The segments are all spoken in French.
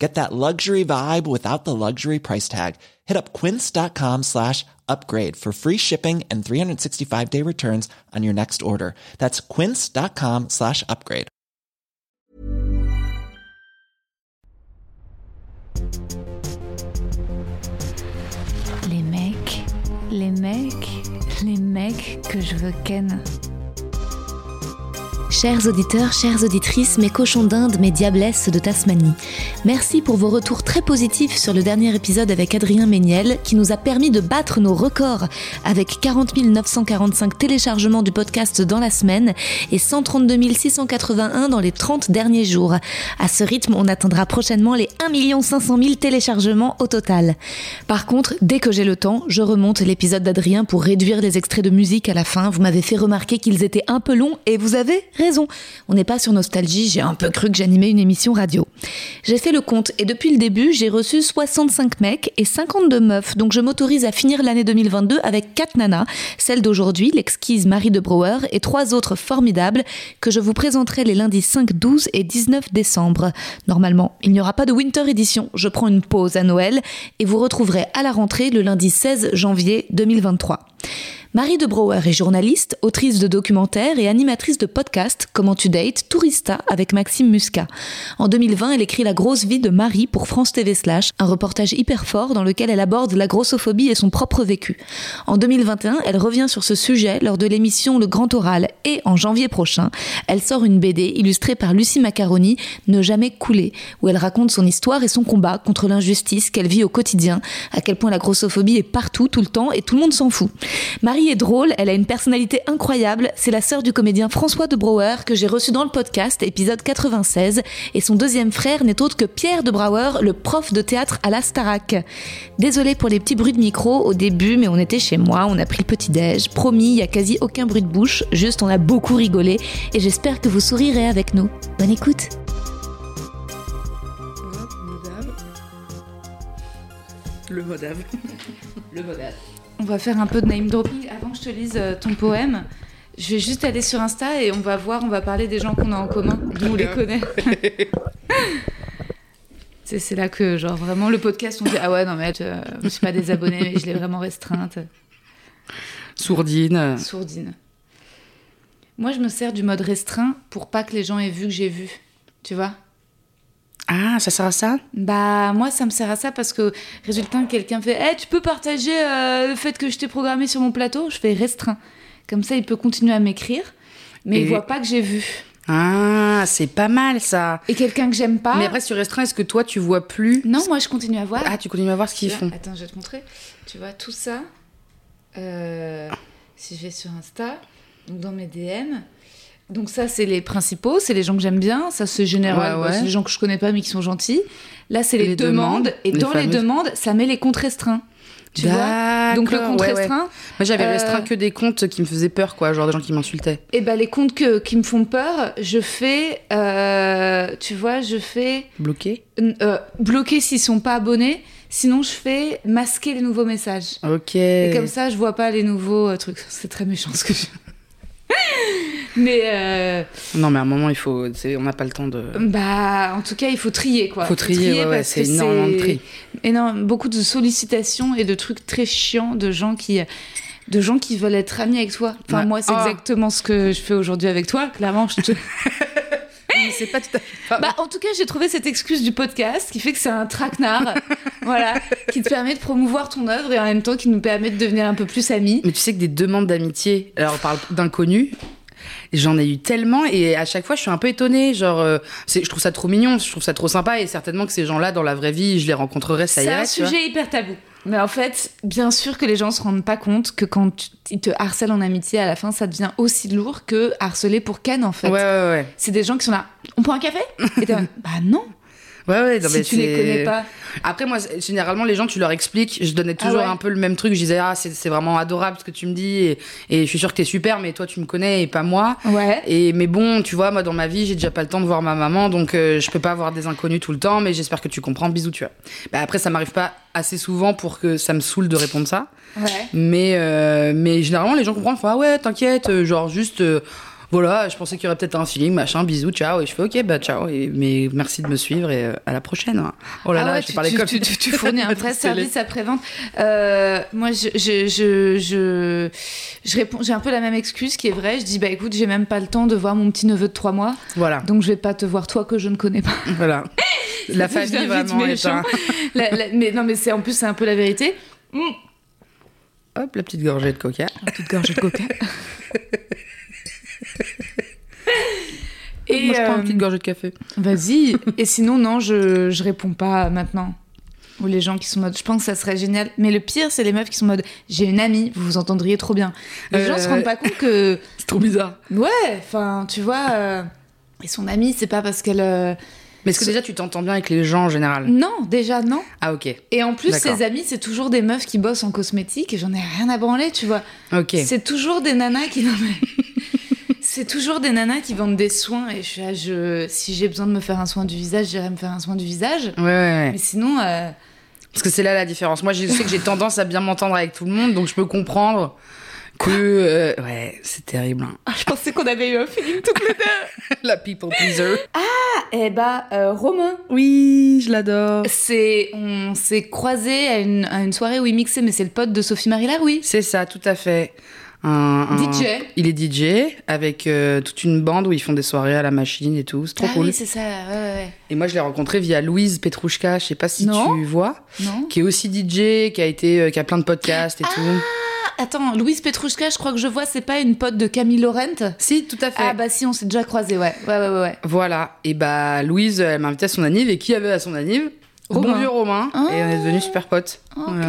Get that luxury vibe without the luxury price tag. Hit up quince.com slash upgrade for free shipping and 365 day returns on your next order. That's quince.com slash upgrade. Les mecs, les mecs, les mecs que je veux ken. Chers auditeurs, chères auditrices, mes cochons d'Inde, mes diablesses de Tasmanie, merci pour vos retours très positifs sur le dernier épisode avec Adrien Méniel qui nous a permis de battre nos records avec 40 945 téléchargements du podcast dans la semaine et 132 681 dans les 30 derniers jours. À ce rythme, on atteindra prochainement les 1 500 000 téléchargements au total. Par contre, dès que j'ai le temps, je remonte l'épisode d'Adrien pour réduire les extraits de musique à la fin. Vous m'avez fait remarquer qu'ils étaient un peu longs et vous avez raison. On n'est pas sur Nostalgie, j'ai un peu cru que j'animais une émission radio. J'ai fait le compte et depuis le début, j'ai reçu 65 mecs et 52 meufs, donc je m'autorise à finir l'année 2022 avec 4 nanas, celle d'aujourd'hui, l'exquise Marie de Brouwer, et trois autres formidables que je vous présenterai les lundis 5, 12 et 19 décembre. Normalement, il n'y aura pas de Winter Edition, je prends une pause à Noël et vous retrouverez à la rentrée le lundi 16 janvier 2023. Marie de Brouwer est journaliste, autrice de documentaires et animatrice de podcasts Comment tu dates, Tourista avec Maxime Muscat. En 2020, elle écrit La grosse vie de Marie pour France TV Slash, un reportage hyper fort dans lequel elle aborde la grossophobie et son propre vécu. En 2021, elle revient sur ce sujet lors de l'émission Le Grand Oral et en janvier prochain, elle sort une BD illustrée par Lucie Macaroni, Ne jamais couler, où elle raconte son histoire et son combat contre l'injustice qu'elle vit au quotidien, à quel point la grossophobie est partout, tout le temps et tout le monde s'en fout. Est drôle, elle a une personnalité incroyable. C'est la sœur du comédien François de Brouwer que j'ai reçu dans le podcast, épisode 96. Et son deuxième frère n'est autre que Pierre de Brouwer, le prof de théâtre à la Starac. Désolée pour les petits bruits de micro au début, mais on était chez moi, on a pris le petit-déj. Promis, il y a quasi aucun bruit de bouche, juste on a beaucoup rigolé. Et j'espère que vous sourirez avec nous. Bonne écoute! Le modave. Le modave. On va faire un peu de name dropping avant que je te lise euh, ton poème. Je vais juste aller sur Insta et on va voir, on va parler des gens qu'on a en commun, d'où on les connaît. c'est là que, genre, vraiment, le podcast, on dit Ah ouais, non, mais euh, je ne suis pas désabonnée, mais je l'ai vraiment restreinte. Sourdine. Sourdine. Moi, je me sers du mode restreint pour pas que les gens aient vu que j'ai vu. Tu vois? Ah, ça sert à ça? Bah, moi, ça me sert à ça parce que, résultat, quelqu'un fait hey, Tu peux partager euh, le fait que je t'ai programmé sur mon plateau? Je fais restreint. Comme ça, il peut continuer à m'écrire, mais Et... il voit pas que j'ai vu. Ah, c'est pas mal ça. Et quelqu'un que j'aime pas. Mais après, sur restreint, est-ce que toi, tu vois plus? Non, moi, je continue à voir. Ah, tu continues à voir ce qu'ils font. Attends, je vais te montrer. Tu vois, tout ça, euh, si je vais sur Insta, donc dans mes DM, donc ça, c'est les principaux, c'est les gens que j'aime bien. Ça, c'est général, ouais, ouais. c'est les gens que je connais pas mais qui sont gentils. Là, c'est les, les, demandes. demandes. Et les dans fameuses... les demandes, ça met les comptes restreints. Tu vois? Donc le compte ouais, restreint. Moi, j'avais euh... restreint que des comptes qui me faisaient peur, quoi, genre des gens qui m'insultaient. Et ben les comptes que, qui me font peur, je fais, euh, tu vois, je fais bloquer? Euh, bloquer s'ils sont pas abonnés. Sinon, je fais masquer les nouveaux messages. Ok. Et comme ça, je vois pas les nouveaux euh, trucs. C'est très méchant ce que je. mais euh... non mais à un moment il faut on n'a pas le temps de bah en tout cas il faut trier quoi faut trier, faut trier ouais, ouais, c'est énormément de tri énorme beaucoup de sollicitations et de trucs très chiants de gens qui de gens qui veulent être amis avec toi enfin ouais. moi c'est oh. exactement ce que je fais aujourd'hui avec toi clairement je te c'est pas tout à fait. Bah, en tout cas, j'ai trouvé cette excuse du podcast qui fait que c'est un traquenard, voilà, qui te permet de promouvoir ton œuvre et en même temps qui nous permet de devenir un peu plus amis. Mais tu sais que des demandes d'amitié, alors on parle d'inconnus, J'en ai eu tellement et à chaque fois je suis un peu étonnée. Genre, euh, c'est- je trouve ça trop mignon, je trouve ça trop sympa et certainement que ces gens-là dans la vraie vie, je les rencontrerai, ça C'est irait. un tu vois. sujet hyper tabou. Mais en fait, bien sûr que les gens se rendent pas compte que quand tu- ils te harcèlent en amitié, à la fin, ça devient aussi lourd que harceler pour Ken, en fait. Ouais, ouais, ouais. C'est des gens qui sont là. On prend un café? Et t'es Bah non. Ouais, ouais, non, si mais tu les connais pas. Après, moi, généralement, les gens, tu leur expliques. Je donnais Ah toujours ouais un peu le même truc. Je disais, ah, c'est vraiment adorable ce que tu me dis. Et, et je suis sûre que t'es super, mais toi, tu me connais et pas moi. Ouais. Et mais bon, tu vois, moi dans ma vie, j'ai déjà pas le temps de voir ma maman, donc euh, je peux pas avoir des inconnus tout le temps. Mais j'espère que tu comprends. Bisous, tu vois. Bah, après, ça m'arrive pas assez souvent pour que ça me saoule de répondre ça. Ouais. Mais euh, mais généralement, les gens comprennent. Ils font ah ouais, t'inquiète, euh, genre juste. euh, voilà, je pensais qu'il y aurait peut-être un feeling, machin, bisous, ciao. Et je fais ok, bah ciao. Et, mais merci de me suivre et euh, à la prochaine. hein. Oh là Ah là, ouais, je tu, parlais tu- comme tu- tu- fournis un vrai service après-vente. Euh, moi, je, je, je, je, je réponds, j'ai un peu la même excuse qui est vraie. Je dis, bah écoute, j'ai même pas le temps de voir mon petit neveu de 3 mois, Voilà, donc je vais pas te voir toi que je ne connais pas. voilà. La famille vraiment est un... La- la- mais non, mais c'est en plus, c'est un peu la vérité. Mm. Hop, la petite gorgée de coca. Une petite gorgée de coca. Et Moi, je prends euh, une petite gorgée de café. Vas-y. Et sinon, non, je, je réponds pas maintenant. Ou les gens qui sont en mode, je pense que ça serait génial. Mais le pire, c'est les meufs qui sont en mode, j'ai une amie, vous vous entendriez trop bien. Les Euh, gens se rendent pas compte que, C'est trop bizarre. ouais, enfin, tu vois, euh, et son amie, c'est pas parce qu'elle. euh, Mais est-ce que déjà tu t'entends bien avec les gens en général? Non, déjà, non. Ah ok, Et en plus, ses amis, c'est toujours des meufs qui bossent en cosmétique et j'en ai rien à branler, tu vois. ok. C'est toujours des nanas qui. C'est toujours des nanas qui vendent des soins et je suis là, je... si j'ai besoin de me faire un soin du visage, j'irai me faire un soin du visage. Ouais, ouais, ouais. Mais sinon, euh, Parce que c'est là la différence. Moi, je sais que j'ai tendance à bien m'entendre avec tout le monde, donc je peux comprendre que. euh, ouais, c'est terrible. hein. Ah, je pensais qu'on avait eu un feeling toutes les deux. la people pleaser. Eh bah, euh, Romain, Oui, je l'adore. c'est, on s'est croisés à une, à une soirée où il mixait, mais c'est le pote de Sophie Marie Laroui. C'est ça, tout à fait. Un, un- DJ. Il est DJ avec euh, toute une bande où ils font des soirées à la machine et tout. C'est trop ah cool. oui, c'est ça, ouais, ouais, Et moi, je l'ai rencontré via Louise Petrouchka. Je sais pas si Non. tu vois. Non qui est aussi DJ, qui a été, euh, qui a plein de podcasts et tout. Ah, Attends, Louise Petrouchka, je crois que je vois, c'est pas une pote de Camille Laurent? Si, tout à fait. Ah bah si, on s'est déjà croisés, ouais. Ouais, ouais, ouais. ouais. Voilà. Et bah, Louise, elle m'a invité à son anniv. Et qui avait à son anniv? Romain. Bon vieux Romain. Ah. Et on est devenus super potes. Ok. Voilà.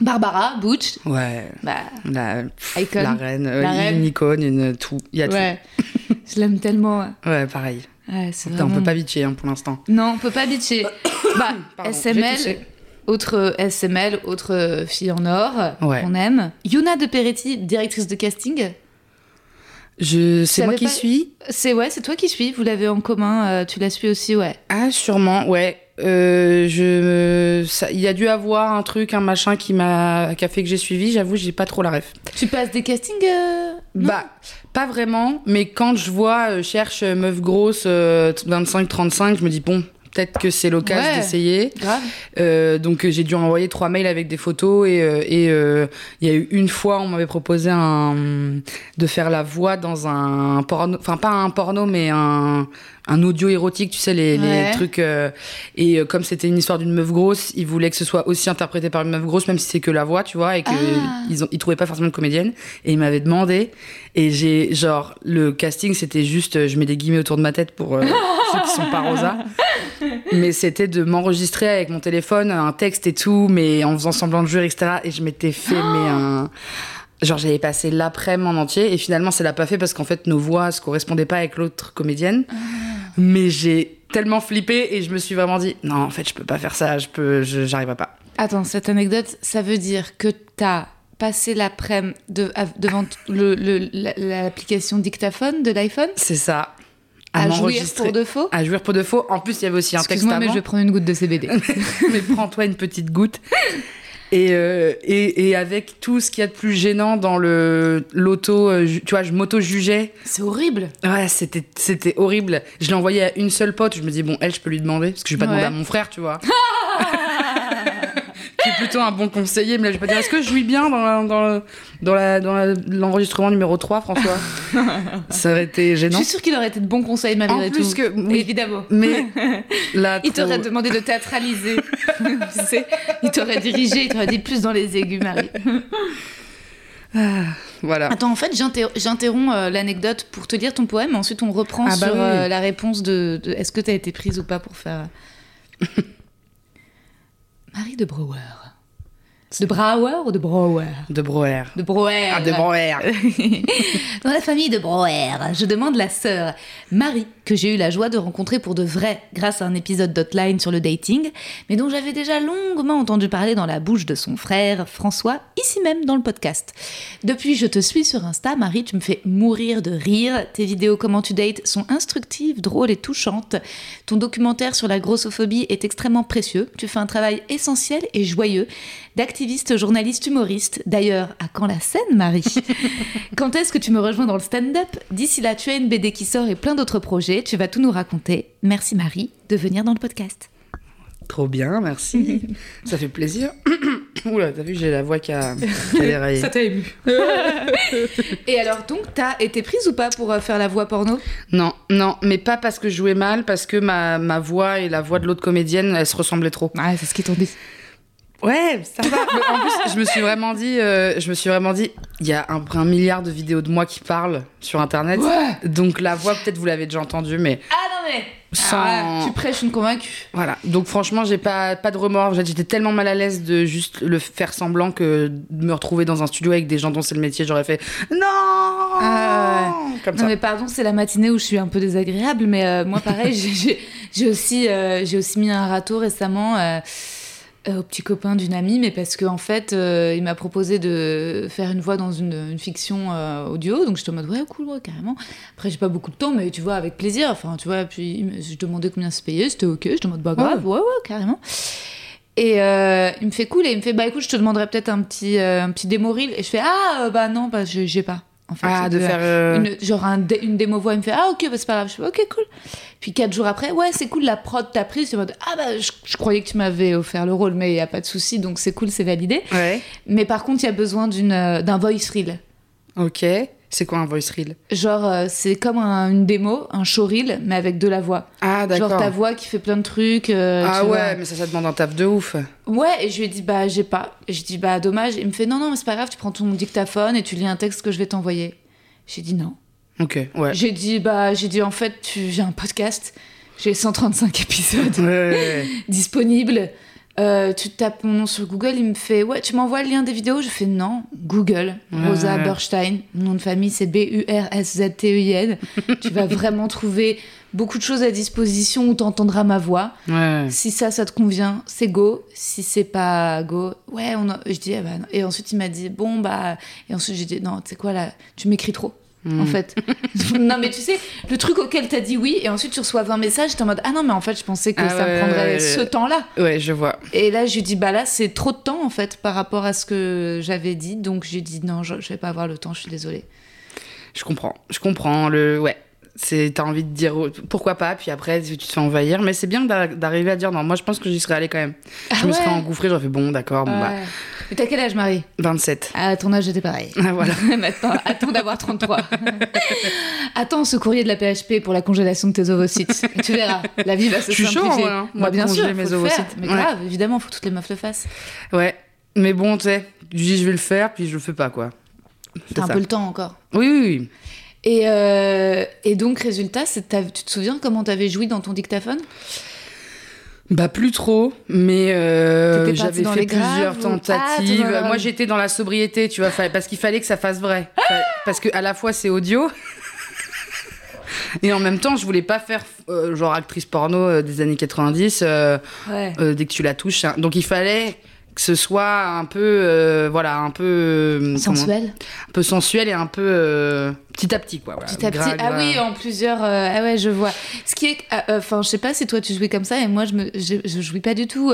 Barbara, Butch, Ouais. bah, La, Icon. la reine. euh, La reine. Une icône, une tout. Il y a ouais. je l'aime tellement. ouais. tout. Ouais, pareil. Ouais, c'est Putain, On vraiment- peut pas bitcher hein, pour l'instant. Non, on peut pas bitcher. bah, Pardon, SML, toussé. autre SML, autre fille en or, Ouais. qu'on aime. Yuna de Peretti, directrice de casting. Je, c'est moi qui pas- suis? C'est ouais, c'est toi qui suis. Vous l'avez en commun. euh, tu la suis aussi, ouais. Ah, sûrement, ouais. Euh, je, ça- il y a dû avoir un truc, un machin qui m'a, qui a fait que j'ai suivi. J'avoue, j'ai pas trop la ref. Tu passes des castings euh, Bah, pas vraiment, mais quand je vois, euh, cherche meuf grosse, euh, 25-35, je me dis, bon, peut-être que c'est l'occasion Ouais. d'essayer. Euh, donc euh, j'ai dû envoyer trois mails avec des photos et euh, et, euh, il y a eu une fois, on m'avait proposé un, de faire la voix dans un porno, enfin pas un porno, mais un, un audio érotique, tu sais, les, Ouais. les trucs. euh, et comme c'était une histoire d'une meuf grosse, ils voulaient que ce soit aussi interprété par une meuf grosse, même si c'est que la voix, tu vois, et que Ah. ils, ont, ils trouvaient pas forcément de comédienne. Et ils m'avaient demandé, et j'ai, genre, le casting, c'était juste, je mets des guillemets autour de ma tête pour ceux qui sont pas rosa. Mais c'était de m'enregistrer avec mon téléphone, un texte et tout, mais en faisant semblant de jouer, etc. Et je m'étais fait, mais un. Genre, j'avais passé l'après-midi en entier, et finalement, ça l'a pas fait parce qu'en fait, nos voix se correspondaient pas avec l'autre comédienne. Mais j'ai tellement flippé et je me suis vraiment dit, non, en fait, je peux pas faire ça, je peux, je- j'arriverai pas. Attends, cette anecdote, ça veut dire que t'as passé l'après-midi de- devant t- le- l'application dictaphone de l'iPhone? C'est ça. À, jouir m'enregistrer. pour de faux À jouer pour de faux. En plus, il y avait aussi un texte Excuse-moi, mais je vais prendre une goutte de CBD. mais prends-toi une petite goutte. Et, euh, et, et avec tout ce qu'il y a de plus gênant dans le l'auto, euh, tu vois, je m'auto-jugeais. C'est horrible. Ouais, c'était c'était horrible. Je l'ai envoyé à une seule pote. Je me dis bon, elle, je peux lui demander parce que je vais pas Ouais. demander à mon frère, tu vois. plutôt un bon conseiller, mais là, je vais pas dire est-ce que je jouis bien dans la- dans le- dans la- dans l'enregistrement numéro 3, François? Ça aurait été Je gênant. suis sûre qu'il aurait été de bons conseils malgré En plus tout. que oui, Évidemment. mais là Il trop- t'aurait demandé de théâtraliser. tu sais, il t'aurait dirigé, il t'aurait dit plus dans les aigus, Marie. Ah, voilà. Attends, en fait, j'inter- j'interromps euh, l'anecdote pour te lire ton poème, ensuite on reprend Ah bah sur oui. euh, la réponse de, de est-ce que tu as été prise ou pas pour faire. Marie de Brouwer. De Brouwer ou de Brouwer De Brouwer. De Brouwer. Ah, de Brouwer. Dans la famille de Brouwer, je demande la sœur Marie, que j'ai eu la joie de rencontrer pour de vrai grâce à un épisode d'Hotline sur le dating, mais dont j'avais déjà longuement entendu parler dans la bouche de son frère François, ici même dans le podcast. Depuis, je te suis sur Insta, Marie, tu me fais mourir de rire. Tes vidéos comment tu dates sont instructives, drôles et touchantes. Ton documentaire sur la grossophobie est extrêmement précieux. Tu fais un travail essentiel et joyeux d'activiste, journaliste, humoriste. D'ailleurs, à quand la scène, Marie? Quand est-ce que tu me rejoins dans le stand-up? D'ici là, tu as une BD qui sort et plein d'autres projets. Tu vas tout nous raconter. Merci, Marie, de venir dans le podcast. Trop bien, merci. Ça fait plaisir. Oula, t'as vu, j'ai la voix qui a, qui a déraillé. t'a ému. et alors, donc, t'as été prise ou pas pour euh, faire la voix porno? Non, non, mais pas parce que je jouais mal, parce que ma, ma voix et la voix de l'autre comédienne, elles se ressemblaient trop. Ouais, c'est ce qu'ils t'ont dit. Ouais, ça va. En plus, je me suis vraiment dit, euh, je me suis vraiment dit, il y a un, un milliard de vidéos de moi qui parlent sur Internet. Ouais. Donc la voix, peut-être vous l'avez déjà entendue, mais Ah non, mais. Sans- Ah ouais, tu prêches une convaincue. voilà. Donc franchement, j'ai pas, pas de remords. J'étais tellement mal à l'aise de juste le faire semblant que de me retrouver dans un studio avec des gens dont c'est le métier, j'aurais fait non. Ah Comme Non ça. mais pardon, c'est la matinée où je suis un peu désagréable, mais euh, moi pareil, j'ai- aussi, euh, j'ai aussi mis un râteau récemment euh, au petit copain d'une amie, mais parce qu'en en fait, euh, il m'a proposé de faire une voix dans une, une fiction euh, audio, donc j'étais en mode ouais cool, ouais, carrément. Après j'ai pas beaucoup de temps, mais tu vois avec plaisir. Enfin tu vois, puis je demandais combien se payait, c'était ok, je demande bah grave, ouais ouais, carrément. Et euh, il me fait cool et il me fait bah écoute, je te demanderais peut-être un petit euh, un petit démo reel et je fais ah euh, bah non bah j'ai pas. En fait, Ah, de faire. euh, une, genre un dé- une démo voix, il me fait Ah, ok, bah, c'est pas grave. Je fais Ok, cool. Puis quatre jours après, ouais, c'est cool, la prod t'a pris. C'est en mode Ah, bah, je, je croyais que tu m'avais offert le rôle, mais il y a pas de souci, donc c'est cool, c'est validé. Ouais. Mais par contre, il y a besoin d'une, euh, d'un voice reel. Ok. C'est quoi un voice reel? Genre, euh, c'est comme un- une démo, un show reel, mais avec de la voix. Ah d'accord. Genre ta voix qui fait plein de trucs. euh, ah tu ouais, vois. mais ça, ça demande un taf de ouf. Ouais, et je lui ai dit Bah, j'ai pas. Et je dis Bah, dommage. Il me fait Non, non, mais c'est pas grave, tu prends ton dictaphone et tu lis un texte que je vais t'envoyer. J'ai dit non. Ok, ouais. J'ai dit, bah, j'ai dit, en fait, tu- j'ai un podcast, j'ai 135 épisodes Ouais, ouais, ouais. disponibles. Euh, tu tapes mon nom sur Google, il me fait, ouais, tu m'envoies le lien des vidéos? Je fais, non, Google, Rosa Ouais. Berstein, mon nom de famille c'est B-U-R-S-Z-T-E-I-N. Tu vas vraiment trouver beaucoup de choses à disposition où tu entendras ma voix. Ouais. Si ça, ça te convient, c'est go. Si c'est pas go, ouais, on a... je dis, bah non. Et ensuite, il m'a dit, bon, bah. Et ensuite, j'ai dit, non, tu sais quoi, là, tu m'écris trop. Hmm. En fait. non, mais tu sais, le truc auquel t'as dit oui, et ensuite tu reçois 20 messages, t'es en mode Ah non, mais en fait, je pensais que Ah ça me prendrait ouais, ce temps-là. Ouais, je vois. Et là, je lui dis Bah là, c'est trop de temps, en fait, par rapport à ce que j'avais dit. Donc, j'ai dit Non, je, je vais pas avoir le temps, je suis désolée. Je comprends. Je comprends. Le... Ouais. C'est, t'as envie de dire pourquoi pas, puis après tu te fais envahir. Mais c'est bien d'a- d'arriver à dire non. Moi, je pense que j'y serais allée quand même. je Ah me serais engouffrée, j'aurais fait bon, d'accord, bon, bah. Mais t'as quel âge, Marie? 27. À ton âge, j'étais pareil. Ah, voilà. Maintenant, attends d'avoir 33. attends ce courrier de la PHP pour la congélation de tes ovocytes. Tu verras, la vie va se Je suis chaud, simplifier. ouais, hein. Bah, Moi, bien sûr, mes faut faire. ovocytes. Mais Ouais. grave, évidemment, faut que toutes les meufs le fassent. Ouais. Mais bon, tu sais, je dis je vais le faire, puis je le fais pas, quoi. T'as un peu le temps encore. Oui, oui, oui. Et, euh, et donc, résultat, tu te souviens comment t'avais joui dans ton dictaphone? Bah plus trop, mais euh, j'avais fait plusieurs ou- tentatives. Ah, Moi j'étais dans la sobriété, tu vois, parce qu'il fallait que ça fasse vrai. Fa- parce que à la fois c'est audio. Et en même temps, je voulais pas faire euh, genre actrice porno euh, des années 90 euh, Ouais. dès que tu la touches. hein. Donc il fallait que ce soit un peu euh, voilà, un peu euh, comment- Sensuel. un peu sensuel et un peu euh, petit à petit quoi. voilà. Petit à petit. Ah oui, en plusieurs. euh, ah ouais, je vois. Ce qui est. Enfin, je sais pas si toi tu jouis comme ça, et moi je me, je, je jouis pas du tout.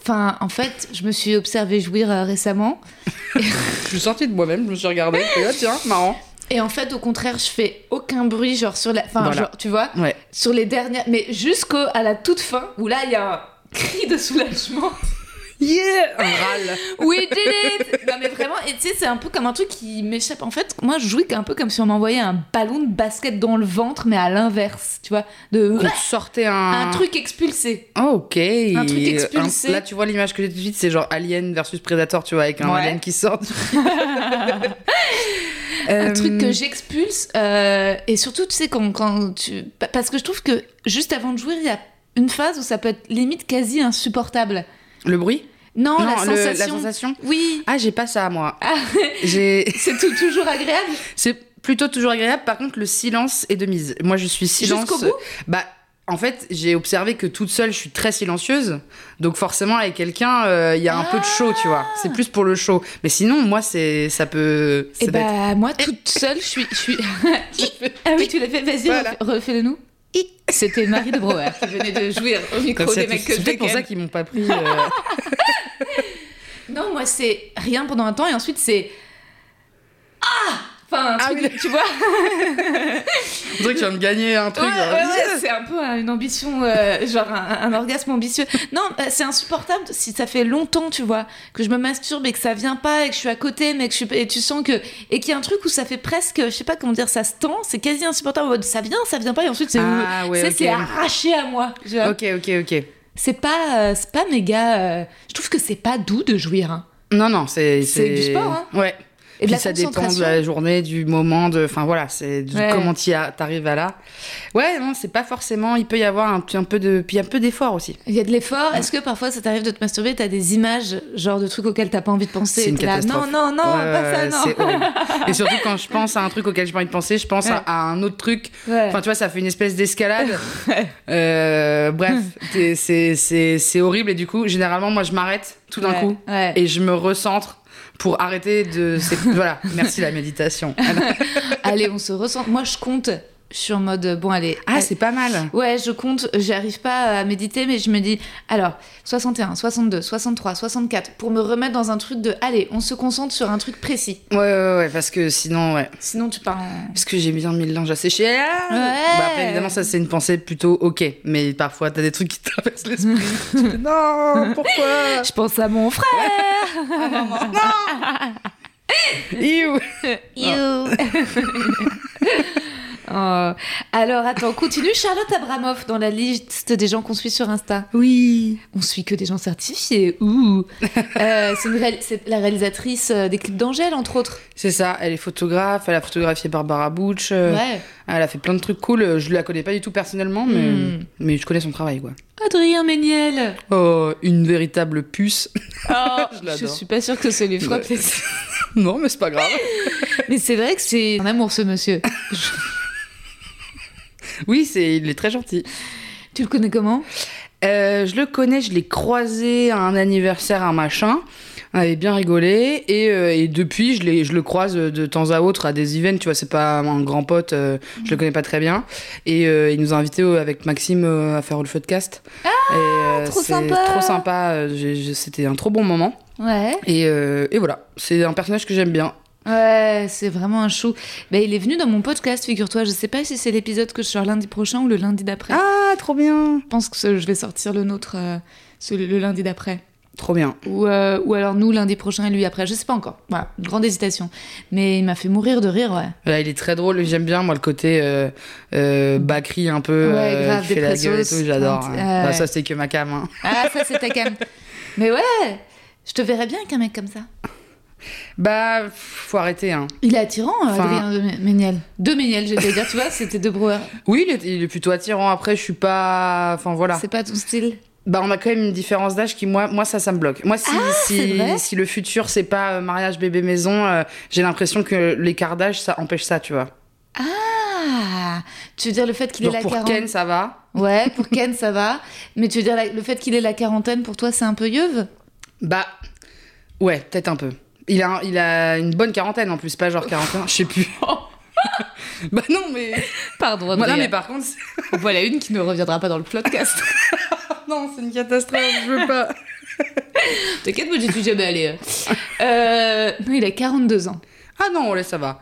Enfin, en fait, je me suis observée jouir récemment. Je suis sortie de moi-même, je me suis regardée. et ah, tiens, marrant. Et en fait, au contraire, je fais aucun bruit, genre sur la. Enfin, Voilà. genre, tu vois, Ouais. sur les dernières. Mais jusqu'à la toute fin, où là, il y a un cri de soulagement. Yeah Un râle. We did it Non mais vraiment, et tu sais, c'est un peu comme un truc qui m'échappe. En fait, moi, je jouis un peu comme si on m'envoyait un ballon de basket dans le ventre, mais à l'inverse, tu vois, de te sortait un... un truc expulsé. Oh, ok. Un truc expulsé. Là, tu vois l'image que j'ai tout de suite, c'est genre Alien versus Predator, tu vois, avec un Ouais. alien qui sort. Un Euh, truc que j'expulse, euh, et surtout, tu sais, quand, quand tu. pa- Parce que je trouve que juste avant de jouir, il y a une phase où ça peut être limite quasi insupportable. Le bruit? Non, la le- sensation. la sensation Oui, Ah, j'ai pas ça, moi. Ah. C'est toujours agréable? C'est plutôt toujours agréable. Par contre, le silence est de mise. Moi, je suis silence. Jusqu'au bout? Bah, en fait, j'ai observé que toute seule, je suis très silencieuse. Donc, forcément, avec quelqu'un, euh, il y a un peu de show, tu vois. C'est plus pour le show. Mais sinon, moi, c'est ça peut. Et être- bah, moi, toute seule, je suis. Je suis... ah oui, tu l'as fait, vas-y, Voilà. refais-le nous. C'était Marie de Brouwer qui venait de jouir au micro C'est des mecs que c'est je peut-être pour ça qu'ils m'ont pas pris. euh, Non, moi, c'est rien pendant un temps et ensuite, c'est. Ah Enfin, un Ah truc, oui. tu vois On dirait que tu vas me gagner un truc. Ouais, genre, ouais, ouais, yes c'est un peu une ambition, euh, genre un, un orgasme ambitieux. Non, euh, c'est insupportable si ça fait longtemps, tu vois, que je me masturbe et que ça vient pas et que je suis à côté, mais que je suis, et tu sens que et qu'il y a un truc où ça fait presque, je sais pas comment dire, ça se tend, c'est quasi insupportable. en mode, Ça vient, ça vient pas, et ensuite c'est, Ah, ouais, c'est, ok. c'est arraché à moi. tu vois. Ok, ok, ok. C'est pas, euh, c'est pas méga. euh, je trouve que c'est pas doux de jouir. hein. Non, non, c'est. C'est du sport, hein. Ouais. Et Puis ça dépend de la journée, du moment, de. Enfin voilà, c'est Ouais. comment t'y a- t'arrives à là. Ouais, non, c'est pas forcément. Il peut y avoir un, peu de. Puis un peu d'effort aussi. Il y a de l'effort. Est-ce que parfois ça t'arrive de te masturber, t'as des images, genre de trucs auxquels t'as pas envie de penser C'est une là, catastrophe. Non, non, non, pas ça, non. Et surtout quand je pense à un truc auquel j'ai pas envie de penser, je pense à, Ouais. à un autre truc. Ouais. Enfin, tu vois, ça fait une espèce d'escalade. Euh, bref, t'es- c'est horrible. Et du coup, généralement, moi, je m'arrête tout d'un coup ouais. et je me recentre pour arrêter de. voilà, merci la méditation. Allez, on se ressent. Moi, je compte. Je suis en mode, bon, allez. Ah, c'est pas mal. Ouais, je compte. J'arrive pas à méditer, mais je me dis, alors, 61, 62, 63, 64, pour me remettre dans un truc de, allez, on se concentre sur un truc précis. Ouais, ouais, ouais, parce que sinon, ouais. Sinon, tu pars en. Parce que j'ai bien mis le linge à sécher. Ah Ouais. Bah après, évidemment, ça, c'est une pensée plutôt ok. Mais parfois, t'as des trucs qui traversent l'esprit. Non, pourquoi? Je pense à mon frère. Iou. You. Oh. Alors, attends, continue. Charlotte Abramoff dans la liste des gens qu'on suit sur Insta. Oui. On suit que des gens certifiés. Ouh. Euh, c'est, réal- la réalisatrice euh, des clips d'Angèle, entre autres. C'est ça, elle est photographe, elle a photographié Barbara Butch. euh, Ouais. Elle a fait plein de trucs cool. Je la connais pas du tout personnellement, mais, Hmm. mais je connais son travail, quoi. Adrien Méniel. Oh, une véritable puce. Oh, Je je, suis pas sûre que ça lui fera Ouais. non, mais c'est pas grave. Mais c'est vrai que c'est un amour, ce monsieur. Oui, c'est, il est très gentil. Tu le connais comment? Euh, je le connais, je l'ai croisé à un anniversaire, un machin. On avait bien rigolé. Et, euh, et depuis, je, je le croise de temps à autre à des events. Tu vois, c'est pas un grand pote, euh, je le connais pas très bien. Et euh, il nous a invités avec Maxime à faire le podcast. Ah, trop sympa. Trop sympa. j'ai- j'ai- C'était un trop bon moment. Ouais. Et, et voilà, c'est un personnage que j'aime bien. Ouais, c'est vraiment un chou. Bah, il est venu dans mon podcast, figure-toi. Je sais pas si c'est l'épisode que je sors lundi prochain ou le lundi d'après. Ah, trop bien. Je pense que je vais sortir le nôtre euh, celui- le lundi d'après. Trop bien. Ou, euh, ou alors nous lundi prochain et lui après. Je sais pas encore. Voilà, une grande hésitation. Mais il m'a fait mourir de rire, ouais. Là, il est très drôle. J'aime bien, moi, le côté euh, euh, Bacri un peu. Ouais, grave, qui fait la gueule et tout. J'adore. hein. Ouais. Bah, ça, c'est que ma cam. hein. Ah, ça c'est ta cam. Mais ouais, je te verrais bien avec un mec comme ça. Bah, faut arrêter. Hein. Il est attirant, euh, Enfin- Adrien de Mé- Méniel. De Méniel, j'allais dire, tu vois, c'était de Brouwer. Oui, il est, il est plutôt attirant. Après, je suis pas. Enfin, voilà. C'est pas ton style. Bah, on a quand même une différence d'âge qui, moi, moi, ça, ça me bloque. Moi, si, Ah, si, si le futur, c'est pas euh, mariage, bébé, maison, euh, j'ai l'impression que l'écart d'âge, ça empêche ça, tu vois. Ah Tu veux dire le fait qu'il ait Genre la pour quarantaine Ken, ça va. Ouais, pour Ken, ça va. Mais tu veux dire la- le fait qu'il ait la quarantaine, pour toi, c'est un peu yeuve? Bah, ouais, peut-être un peu. Il a, il a une bonne quarantaine en plus, pas genre 41, je sais plus. bah non, mais. Pardon, Voilà, Adrien. mais par contre, c'est- Voilà une qui ne reviendra pas dans le podcast. non, c'est une catastrophe, je veux pas. T'inquiète, moi, j'y suis jamais allée. Euh, non, il a 42 ans. Ah non, là, ça va.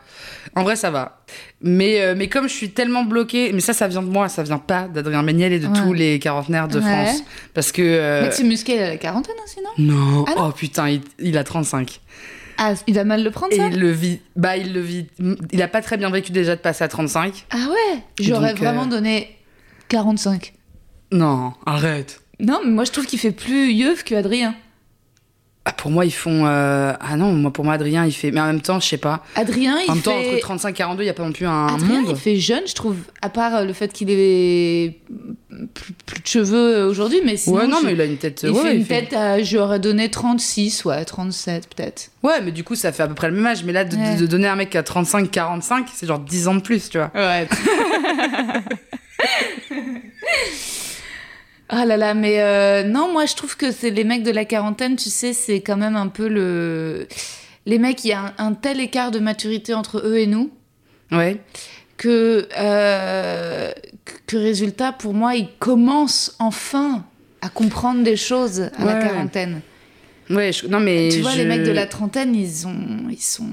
En vrai, ça va. Mais, euh, mais comme je suis tellement bloquée, mais ça, ça vient de moi, ça vient pas d'Adrien Méniel et de Ouais. tous les quarantenaires de Ouais. France. Parce que. euh, Maxime Musquet, il a la quarantaine aussi, non Non, Ah non? Oh putain, il, il a 35. Ah, il va mal le prendre, Et ça il le vit. Bah, il le vit. Il a pas très bien vécu déjà de passer à 35. Ah ouais J'aurais Donc, vraiment euh, donné 45. Non, arrête. Non, mais moi, je trouve qu'il fait plus yeuf que Adrien. Ah, pour moi, ils font. euh, Ah non, moi, pour moi, Adrien, il fait. Mais en même temps, je sais pas. Adrien, il En même temps, fait... entre 35 et 42, il n'y a pas non plus un Adrien, monde. il fait jeune, je trouve, à part euh, le fait qu'il ait plus, plus de cheveux euh, aujourd'hui, mais sinon, ouais, non, je- mais il a une tête. il ouais, fait il une fait- tête, à, j'aurais donné 36, ouais, 37 peut-être. Ouais, mais du coup, ça fait à peu près le même âge. Mais là, de, Ouais. de donner un mec à 35-45, c'est genre 10 ans de plus, tu vois. Ouais. Ah là là, mais euh, non, moi je trouve que c'est les mecs de la quarantaine, tu sais, c'est quand même un peu le. Les mecs, il y a un, un tel écart de maturité entre eux et nous Ouais. que, euh, que- que résultat, pour moi, ils commencent enfin à comprendre des choses à la quarantaine. Ouais, je- non, mais. tu vois, les mecs de la trentaine, ils ont, ils sont,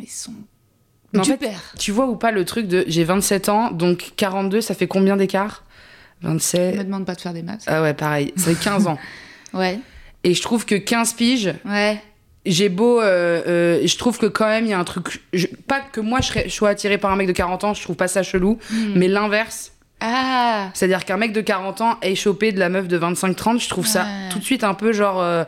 ils sont en fait. Tu vois ou pas le truc de j'ai 27 ans, donc 42, ça fait combien d'écart? Je me 27. demande pas de faire des maths. Ah ouais, pareil, fait 15 ans. Ouais, Et je trouve que 15 piges, ouais. j'ai beau. euh, euh, je trouve que quand même, il y a un truc. je- pas que moi je, serais- je sois attirée par un mec de 40 ans, je trouve pas ça chelou, Hmm. mais l'inverse. Ah, C'est-à-dire qu'un mec de 40 ans ait chopé de la meuf de 25-30, je trouve ça tout de suite un peu genre. euh,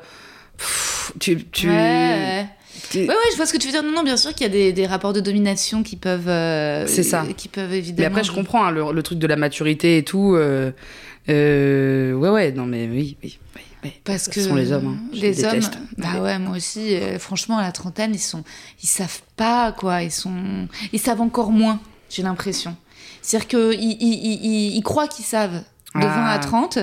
pff, tu. tu ouais. Tu- Ouais, ouais, je vois ce que tu veux dire. Non, non, bien sûr qu'il y a des, des rapports de domination qui peuvent. euh, C'est ça. Qui peuvent Mais évidemment. après, je comprends hein, le, le truc de la maturité et tout. euh, euh, ouais, ouais, non, mais oui, oui, oui. oui. Parce Ce que sont les hommes, hein. Je les les hommes, bah ouais, moi aussi. euh, franchement, à la trentaine, ils sont, ils savent pas quoi. Ils sont, ils savent encore moins. J'ai l'impression. C'est-à-dire que ils, ils, ils- ils- ils croient qu'ils savent de 20 à Ah. 30,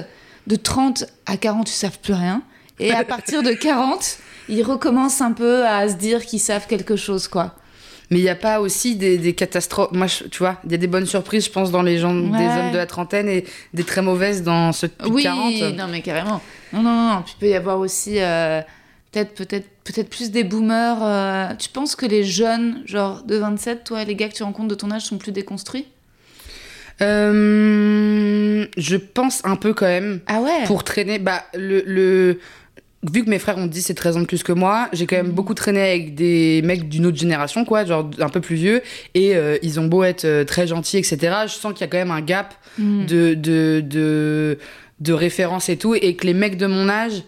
de 30 à 40, ils savent plus rien, et à partir de 40, ils recommencent un peu à se dire qu'ils savent quelque chose, quoi. Mais il n'y a pas aussi des, des catastrophes. Moi, je- tu vois, il y a des bonnes surprises, je pense, dans les gens, des hommes de la trentaine et des très mauvaises dans ceux de Oui, 40. non mais carrément. Non, non, non. Puis il peut y avoir aussi euh, peut-être, peut-être, peut-être plus des boomers. euh, Tu penses que les jeunes, genre de 27, toi, les gars que tu rencontres de ton âge, sont plus déconstruits? Euh, je pense un peu quand même. Ah ouais? Pour traîner, bah, le, le... Vu que mes frères ont 10 et 13 ans de plus que moi, j'ai quand même beaucoup traîné avec des mecs d'une autre génération, quoi, genre un peu plus vieux, et euh, ils ont beau être euh, très gentils, etc. Je sens qu'il y a quand même un gap de, de, de, de référence et tout, et que les mecs de mon âge,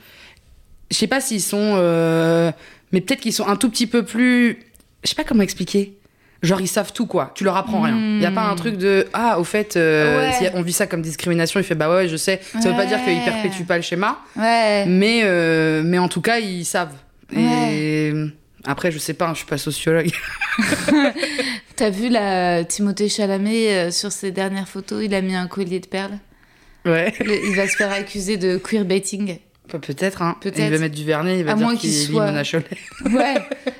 je sais pas s'ils sont. euh, mais peut-être qu'ils sont un tout petit peu plus. Je sais pas comment expliquer. Genre, ils savent tout, quoi. Tu leur apprends rien. Il y a pas un truc de. Ah, au fait, euh, Ouais. si on vit ça comme discrimination, il fait bah ouais, je sais. Ça veut pas dire qu'ils Ouais. perpétuent pas le schéma, Ouais. mais, euh, mais en tout cas, ils savent. Et. Après, je sais pas, hein, je suis pas sociologue. T'as vu la Timothée Chalamet euh, sur ses dernières photos Il a mis un collier de perles. Ouais. Le- il va se faire accuser de queerbaiting. Bah, Peut-être, hein. Il va mettre du vernis, il va À dire qu'il qu'il soit-. Ouais.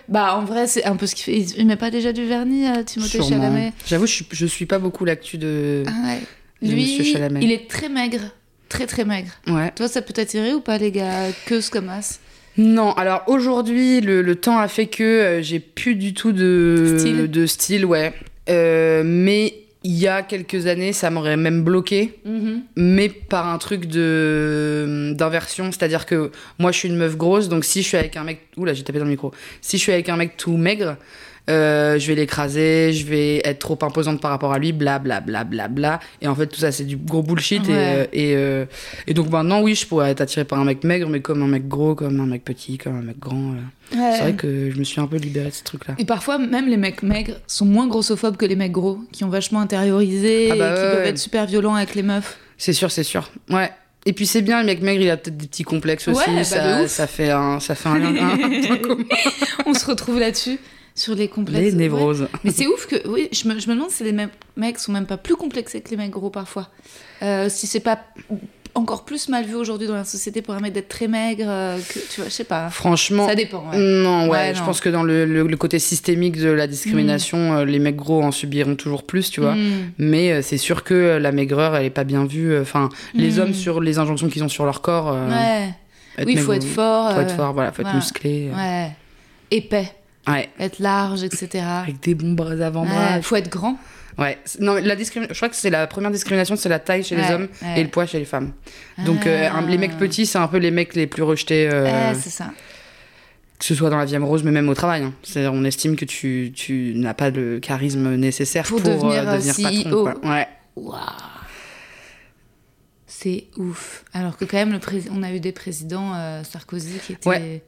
bah en vrai, c'est un peu ce qu'il fait. Il, met pas déjà du vernis, Timothée Sûrement. Chalamet? J'avoue, je suis, je suis pas beaucoup l'actu de. Ah ouais. de Lui, Monsieur Chalamet. il est très maigre. Très très maigre. Ouais. Toi, ça peut t'attirer ou pas, les gars? Que ce comme as? Non, alors aujourd'hui, le, le temps a fait que euh, j'ai plus du tout de Style. de style ouais. Euh, mais il y a quelques années, ça m'aurait même bloqué, mais par un truc de d'inversion, c'est-à-dire que moi je suis une meuf grosse, donc si je suis avec un mec, oula j'ai tapé dans le micro, si je suis avec un mec tout maigre, euh, je vais l'écraser, je vais être trop imposante par rapport à lui, bla bla bla bla bla. Et en fait tout ça c'est du gros bullshit et, Ouais. euh, et, euh, et donc maintenant oui je pourrais être attirée par un mec maigre, mais comme un mec gros, comme un mec petit, comme un mec grand. C'est vrai que je me suis un peu libérée de ce truc-là. Et parfois, même les mecs maigres sont moins grossophobes que les mecs gros, qui ont vachement intériorisé Ah bah et qui ouais, peuvent être super violents avec les meufs. C'est sûr, c'est sûr. Ouais. Et puis c'est bien, le mec maigre, il a peut-être des petits complexes aussi. Ouais, bah, ça, fait un, ça fait un, un- un. On se retrouve là-dessus, sur les complexes. Les Ouais. névroses. Mais c'est ouf que, oui, je me, je me demande si les me- mecs sont même pas plus complexés que les mecs gros parfois. Euh, si c'est pas encore plus mal vu aujourd'hui dans la société pour un mec d'être très maigre, euh, que, tu vois, je sais pas. Franchement. Ça dépend, ouais. Non, ouais, Ouais, je non. pense que dans le, le- le côté systémique de la discrimination, euh, les mecs gros en subiront toujours plus, tu vois. Mm. Mais c'est sûr que la maigreur, elle est pas bien vue. Enfin, les Mm. hommes sur les injonctions qu'ils ont sur leur corps. euh, Ouais. Oui, il faut être fort. Faut être fort, voilà, faut être musclé. Ouais. Épais. Ouais. Être large, etc. Avec des bons bras avant-bras. Ouais, faut être grand. Ouais. Non, la je crois que c'est la première discrimination, c'est la taille chez les hommes et le poids chez les femmes. Donc euh, Ah. un- les mecs petits, c'est un peu les mecs les plus rejetés, euh, Ouais, c'est ça. que ce soit dans la vie amoureuse, mais même au travail. hein. On estime que tu, tu n'as pas le charisme nécessaire Pour pour, devenir, euh, euh, devenir CEO. patron. quoi. Ouais. Waouh. C'est ouf. Alors que quand même, le on a eu des présidents, euh, Sarkozy, qui étaient...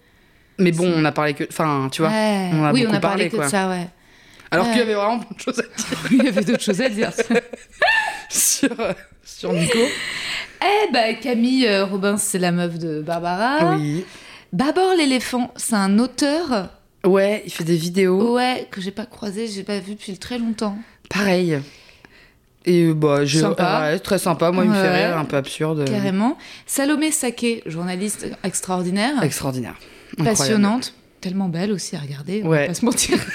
Mais bon, on a parlé que. Enfin, tu vois. Ouais. on a oui, on beaucoup a parlé parlé, que quoi. de ça, ouais. Alors Ouais. qu'il y avait vraiment plein de choses à dire Il y avait d'autres choses à dire. sur, euh, sur Nico. eh bah, Camille euh, Robin, c'est la meuf de Barbara. Oui. Babor l'éléphant, c'est un auteur, Ouais, il fait des vidéos. ouais, que j'ai pas croisé, j'ai pas vu depuis très longtemps. Pareil. Et euh, bah, je... Sympa. ouais, très sympa. Moi, il me fait rire, un peu absurde. Carrément. Salomé Saké, journaliste extraordinaire, Extraordinaire. Incroyable. passionnante, tellement belle aussi à regarder, on Ouais. va pas se mentir.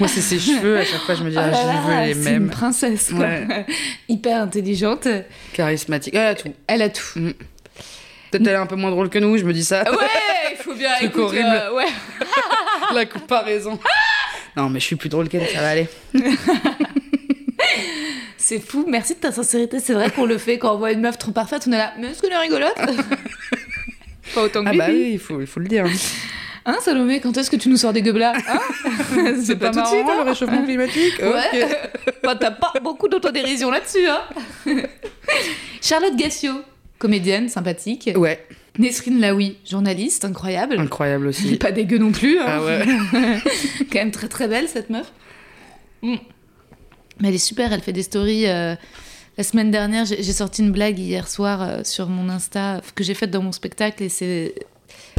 Moi, c'est ses cheveux. À chaque fois, je me dis, ah, là je veux les c'est une mêmes. princesse, quoi. Ouais. Hyper intelligente. Charismatique. Elle a tout. Elle a tout. Peut-être elle est un peu moins drôle que nous, je me dis ça. Ouais, il faut bien Truc écoute, horrible. euh, ouais. La comparaison. Non, mais je suis plus drôle qu'elle, ça va aller. C'est fou, merci de ta sincérité. C'est vrai qu'on le fait quand on voit une meuf trop parfaite, on est là, mais est-ce qu'elle est rigolote? Pas autant que Ah bah oui, il faut, il faut le dire. Hein, Salomé, quand est-ce que tu nous sors des gobelets hein C'est pas, tout de suite, hein, hein le réchauffement climatique. Ouais. Bah, T'as pas beaucoup d'autodérision là-dessus, hein Charlotte Gassio, comédienne sympathique. Ouais, Nesrine Laoui, journaliste, incroyable. incroyable aussi. pas dégueu non plus. hein. Ah ouais. Quand même très très belle cette meuf. Mm. Mais elle est super, elle fait des stories. euh, La semaine dernière, j'ai sorti une blague hier soir euh, sur mon Insta que j'ai faite dans mon spectacle et c'est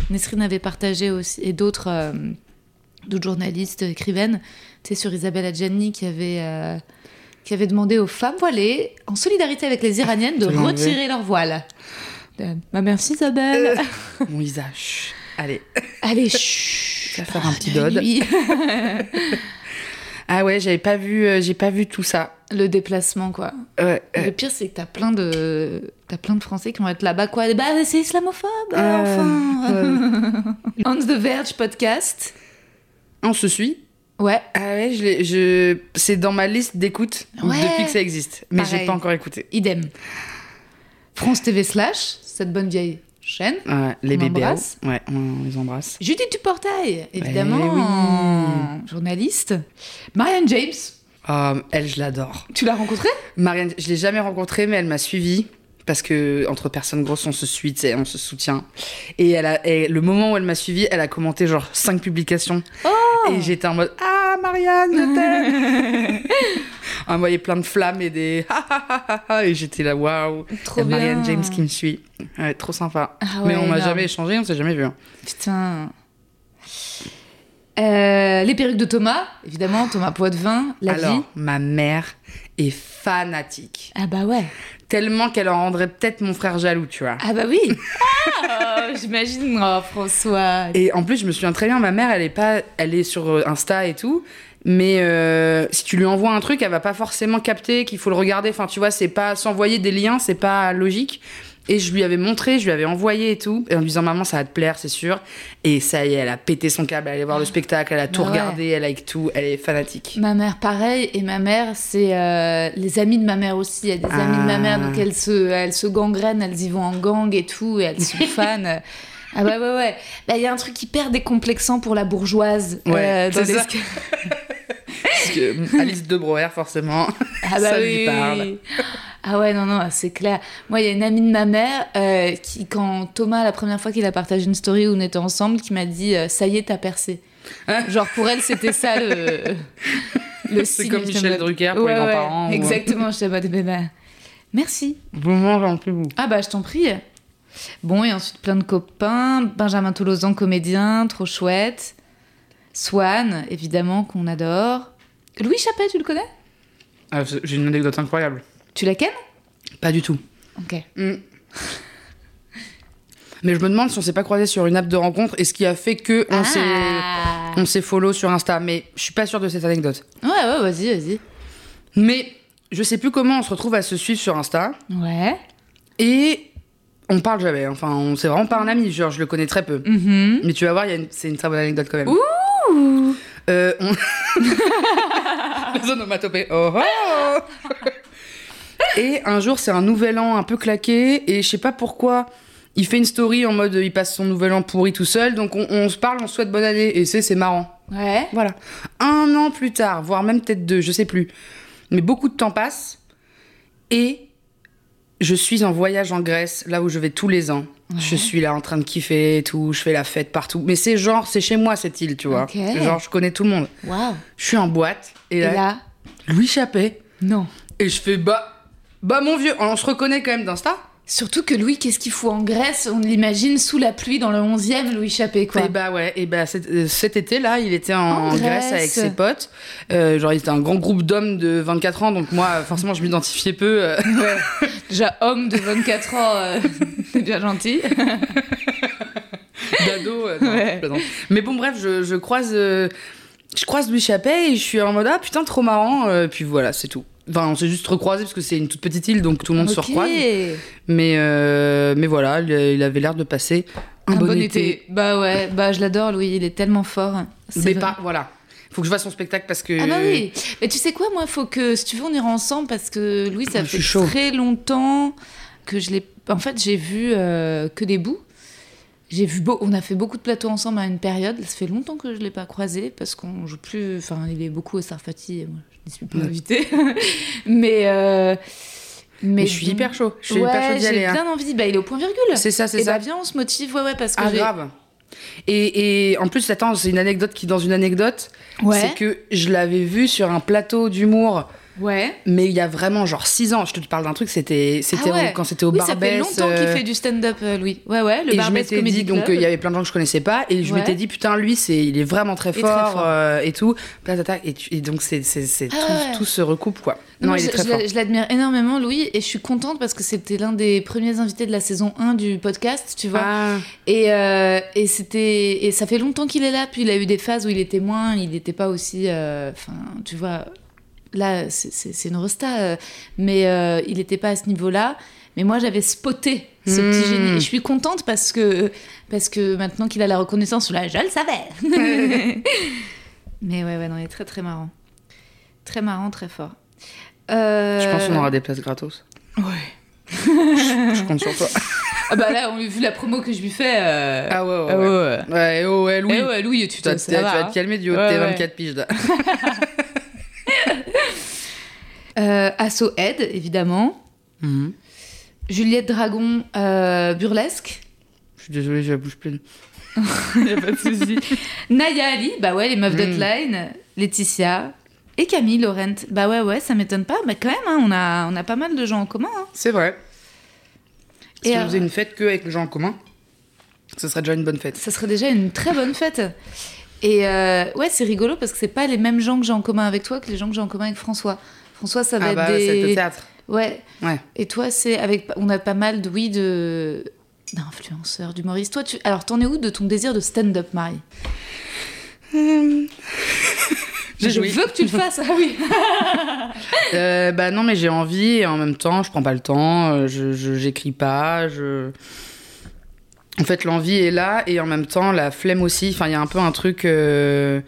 Nesrine avait partagé aussi et d'autres euh, d'autres journalistes écrivaines, tu sais sur Isabelle Adjani qui avait euh, qui avait demandé aux femmes voilées en solidarité avec les Iraniennes de retirer leur voile. Euh, Bah merci Isabelle. Mon visage. Allez. Allez, chut. va faire un petit de dode. Ah ouais, j'avais pas vu, j'ai pas vu tout ça. Le déplacement, quoi. Ouais. Euh, Le pire, c'est que t'as plein de, t'as plein de Français qui vont être là-bas, quoi. Bah, c'est islamophobe, Euh, enfin. On the Verge podcast. on se suit. Ouais. Ah ouais, je je... c'est dans ma liste d'écoute Ouais. depuis que ça existe, mais j'ai pas encore écouté. Idem. France TV slash, cette bonne vieille chaîne. Ouais, les bébés. Ouais, on les embrasse. Judith Duportail, évidemment. Journaliste. Marianne James. Ah, elle, je l'adore. Tu l'as rencontrée? Marianne, je l'ai jamais rencontrée, mais elle m'a suivie. Parce que entre personnes grosses, on se suit, on se soutient. Et, elle a, et le moment où elle m'a suivie, elle a commenté genre cinq publications. Oh Et j'étais en mode Ah, Marianne, je t'aime Envoyé plein de flammes et des. Et j'étais là, waouh Trop a Marianne bien. James qui me suit. Ouais, trop sympa. Ah mais on énorme. jamais échangé, on s'est jamais vu. hein. Putain. Euh, les perruques de Thomas, évidemment, Thomas Poitvin, la Alors, vie. ma mère est fanatique. Ah bah ouais. Tellement qu'elle en rendrait peut-être mon frère jaloux, tu vois. Ah bah oui. Ah, J'imagine, oh, François. Et en plus, je me souviens très bien, ma mère, elle est pas, elle est sur euh, Insta et tout, mais euh, si tu lui envoies un truc, elle va pas forcément capter qu'il faut le regarder. Enfin, tu vois, c'est pas s'envoyer des liens, c'est pas logique. Et je lui avais montré, je lui avais envoyé et tout, et en lui disant maman, ça va te plaire, c'est sûr. Et ça y est, elle a pété son câble, elle allait voir le spectacle, elle a tout Bah ouais. regardé, elle like tout, elle est fanatique. Ma mère, pareil. Et ma mère, c'est euh, les amis de ma mère aussi. Il y a des amis de ma mère, donc Ah. elles se, elles se gangrènent, elles y vont en gang et tout, et elles sont fans. Ah bah ouais, ouais. Bah, Il y a un truc hyper décomplexant pour la bourgeoise. Ouais, euh, de c'est ça. l'esca- Parce que Alice de Broer, forcément, Ah bah ça oui, lui parle. Ah ouais, non, non, c'est clair. Moi, il y a une amie de ma mère euh, qui, quand Thomas, la première fois qu'il a partagé une story où on était ensemble, qui m'a dit euh, Ça y est, t'as percé. Hein Genre, pour elle, c'était ça le. le C'est comme en Michel mode- Drucker pour les grands-parents, Exactement, je mode bah, bah, Merci. Vous mangez en plus, vous. Ah bah, je t'en prie. Bon, et ensuite plein de copains. Benjamin Tolosan, comédien, trop chouette. Swan, évidemment, qu'on adore. Louis Chappet, tu le connais? Ah, J'ai une anecdote incroyable. Tu la kennes? Pas du tout. Ok. Mm. Mais je me demande si on s'est pas croisé sur une app de rencontre et ce qui a fait que on s'est Ah. on s'est follow sur Insta. Mais je suis pas sûre de cette anecdote. Ouais, ouais, vas-y, vas-y. Mais je sais plus comment on se retrouve à se suivre sur Insta. Ouais. Et On parle jamais, enfin, on- c'est vraiment pas un ami, genre je le connais très peu. Mhm. Mais tu vas voir, une- c'est une très bonne anecdote quand même. Ouh Euh, on... Les onomatopées. Oh, oh et un jour, c'est un nouvel an un peu claqué, et je sais pas pourquoi. Il fait une story en mode il passe son nouvel an pourri tout seul, donc on, on se parle, on se souhaite bonne année, et c'est c'est marrant. Ouais. Voilà. Un an plus tard, voire même peut-être deux, je sais plus. Mais beaucoup de temps passe, et je suis en voyage en Grèce, là où je vais tous les ans. Je suis là en train de kiffer et tout, je fais la fête partout. Mais c'est genre, c'est chez moi cette île, tu vois. Genre, je connais tout le monde. Waouh. Je suis en boîte, et Et là, là Louis Chappé, Non. et je fais bah, bah mon vieux, on se reconnaît quand même d'Insta. Surtout que Louis, qu'est-ce qu'il fout en Grèce? On l'imagine sous la pluie dans le 11e, Louis Chappé, quoi. Et bah ouais, et bah cet, euh, cet été là, il était en, En Grèce. Grèce. avec ses potes. Euh, genre, il était un grand groupe d'hommes de 24 ans, donc moi, forcément, je m'identifiais peu. euh. Ouais. Déjà, homme de 24 ans, euh, c'est bien gentil. d'ado. euh, non, Ouais. Mais bon, bref, je, je croise, euh, je croise Louis Chappé et je suis en mode ah putain trop marrant. euh, puis voilà, c'est tout. Enfin, on s'est juste recroisé parce que c'est une toute petite île, donc tout le monde se recroise. Mais euh, mais voilà, il, avait l'air de passer un, Un, bon, été. Bah ouais, bah je l'adore, Louis, il est tellement fort. C'est Mais vrai. pas, voilà. Faut que je fasse son spectacle parce que. Ah bah oui. Mais tu sais quoi, moi, faut que, si tu veux, on ira ensemble parce que Louis, ça Ah, je fait chaud. très longtemps que je l'ai. En fait, j'ai vu euh, que des bouts. J'ai vu beau... On a fait beaucoup de plateaux ensemble à une période. Ça fait longtemps que je l'ai pas croisé parce qu'on joue plus. Enfin, il est beaucoup au Sarfati et moi, je n'y suis pas invitée. mais. euh, Mais je suis hyper chaud. Je suis ouais, hyper chaud d'y aller. J'ai hein. bien envie. Bah, il est au point virgule. C'est ça, c'est Et ça. bah, viens, on se motive. Ouais, ouais, parce que Ah grave. Et, et en plus, attends, c'est une anecdote qui, dans une anecdote, Ouais. c'est que je l'avais vu sur un plateau d'humour, Ouais. mais il y a vraiment genre 6 ans. Je te parle d'un truc, c'était c'était Ah ouais. quand c'était au Oui, ça fait longtemps qu'il euh, fait du stand-up, euh, Louis. Ouais, ouais, le et je Barbès Comedy dit, donc Club. euh, il y avait plein de gens que je connaissais pas, et je Ouais. m'étais dit, putain, lui, c'est, il est vraiment très Et très fort, euh, et tout. Et, et donc, c'est, c'est, Ah tout, ouais. tout se recoupe, quoi. Non, il est je, très je fort. je l'admire énormément, Louis, et je suis contente parce que c'était l'un des premiers invités de la saison 1 du podcast, tu vois. Ah, Et, euh, et c'était et ça fait longtemps qu'il est là, puis il a eu des phases où il était moins, il n'était pas aussi. euh, Enfin, tu vois, là, c'est- une resta, euh, mais euh, il n'était pas à ce niveau-là. Mais moi, j'avais spoté ce Hmm. petit génie. Et je suis contente parce que, parce que maintenant qu'il a la reconnaissance, là, je le savais. mais ouais, ouais, non, il est très très marrant. Très marrant, très fort. Euh, je pense qu'on aura des places gratos. Ouais. Je compte sur toi. Ah bah là, on a vu la promo que je lui fais. euh, Ah ouais, ouais. ah ouais. ouais. Ouais, oh, ouais, Louis. Eh ouais, Louis, tu vas, te tu vas hein. te calmer du haut de tes ouais. 24 piges, là. Euh, Asso Ed, évidemment. Mhm. Juliette Dragon, euh, burlesque. Je suis désolée, j'ai la bouche pleine. y a pas de souci. Naya Ali, bah ouais, les meufs Mm. d'Hotline. Laetitia. Et Camille Laurent. Bah ouais, ouais, ça m'étonne pas. Mais quand même, hein, on, a, on a pas mal de gens en commun. hein. C'est vrai. Si Et on faisait une fête que avec les gens en commun, ce serait déjà une bonne fête. ça serait déjà une très bonne fête. Et euh, ouais, c'est rigolo parce que c'est pas les mêmes gens que j'ai en commun avec toi que les gens que j'ai en commun avec François. François, ça va Ah être bah, c'est des... au théâtre. Ouais. Ouais. Et toi, c'est avec. On a pas mal de. Oui, de. d'influenceurs, d'humoristes. Toi, tu. Alors, t'en es où de ton désir de stand-up, Marie? J'ai Je joui. veux que tu le fasses. Ah oui. Euh, bah non, mais j'ai envie et en même temps, je prends pas le temps, euh, je je- j'écris pas, je. En fait, l'envie est là et en même temps, la flemme aussi. Enfin, il y a un peu un truc. euh,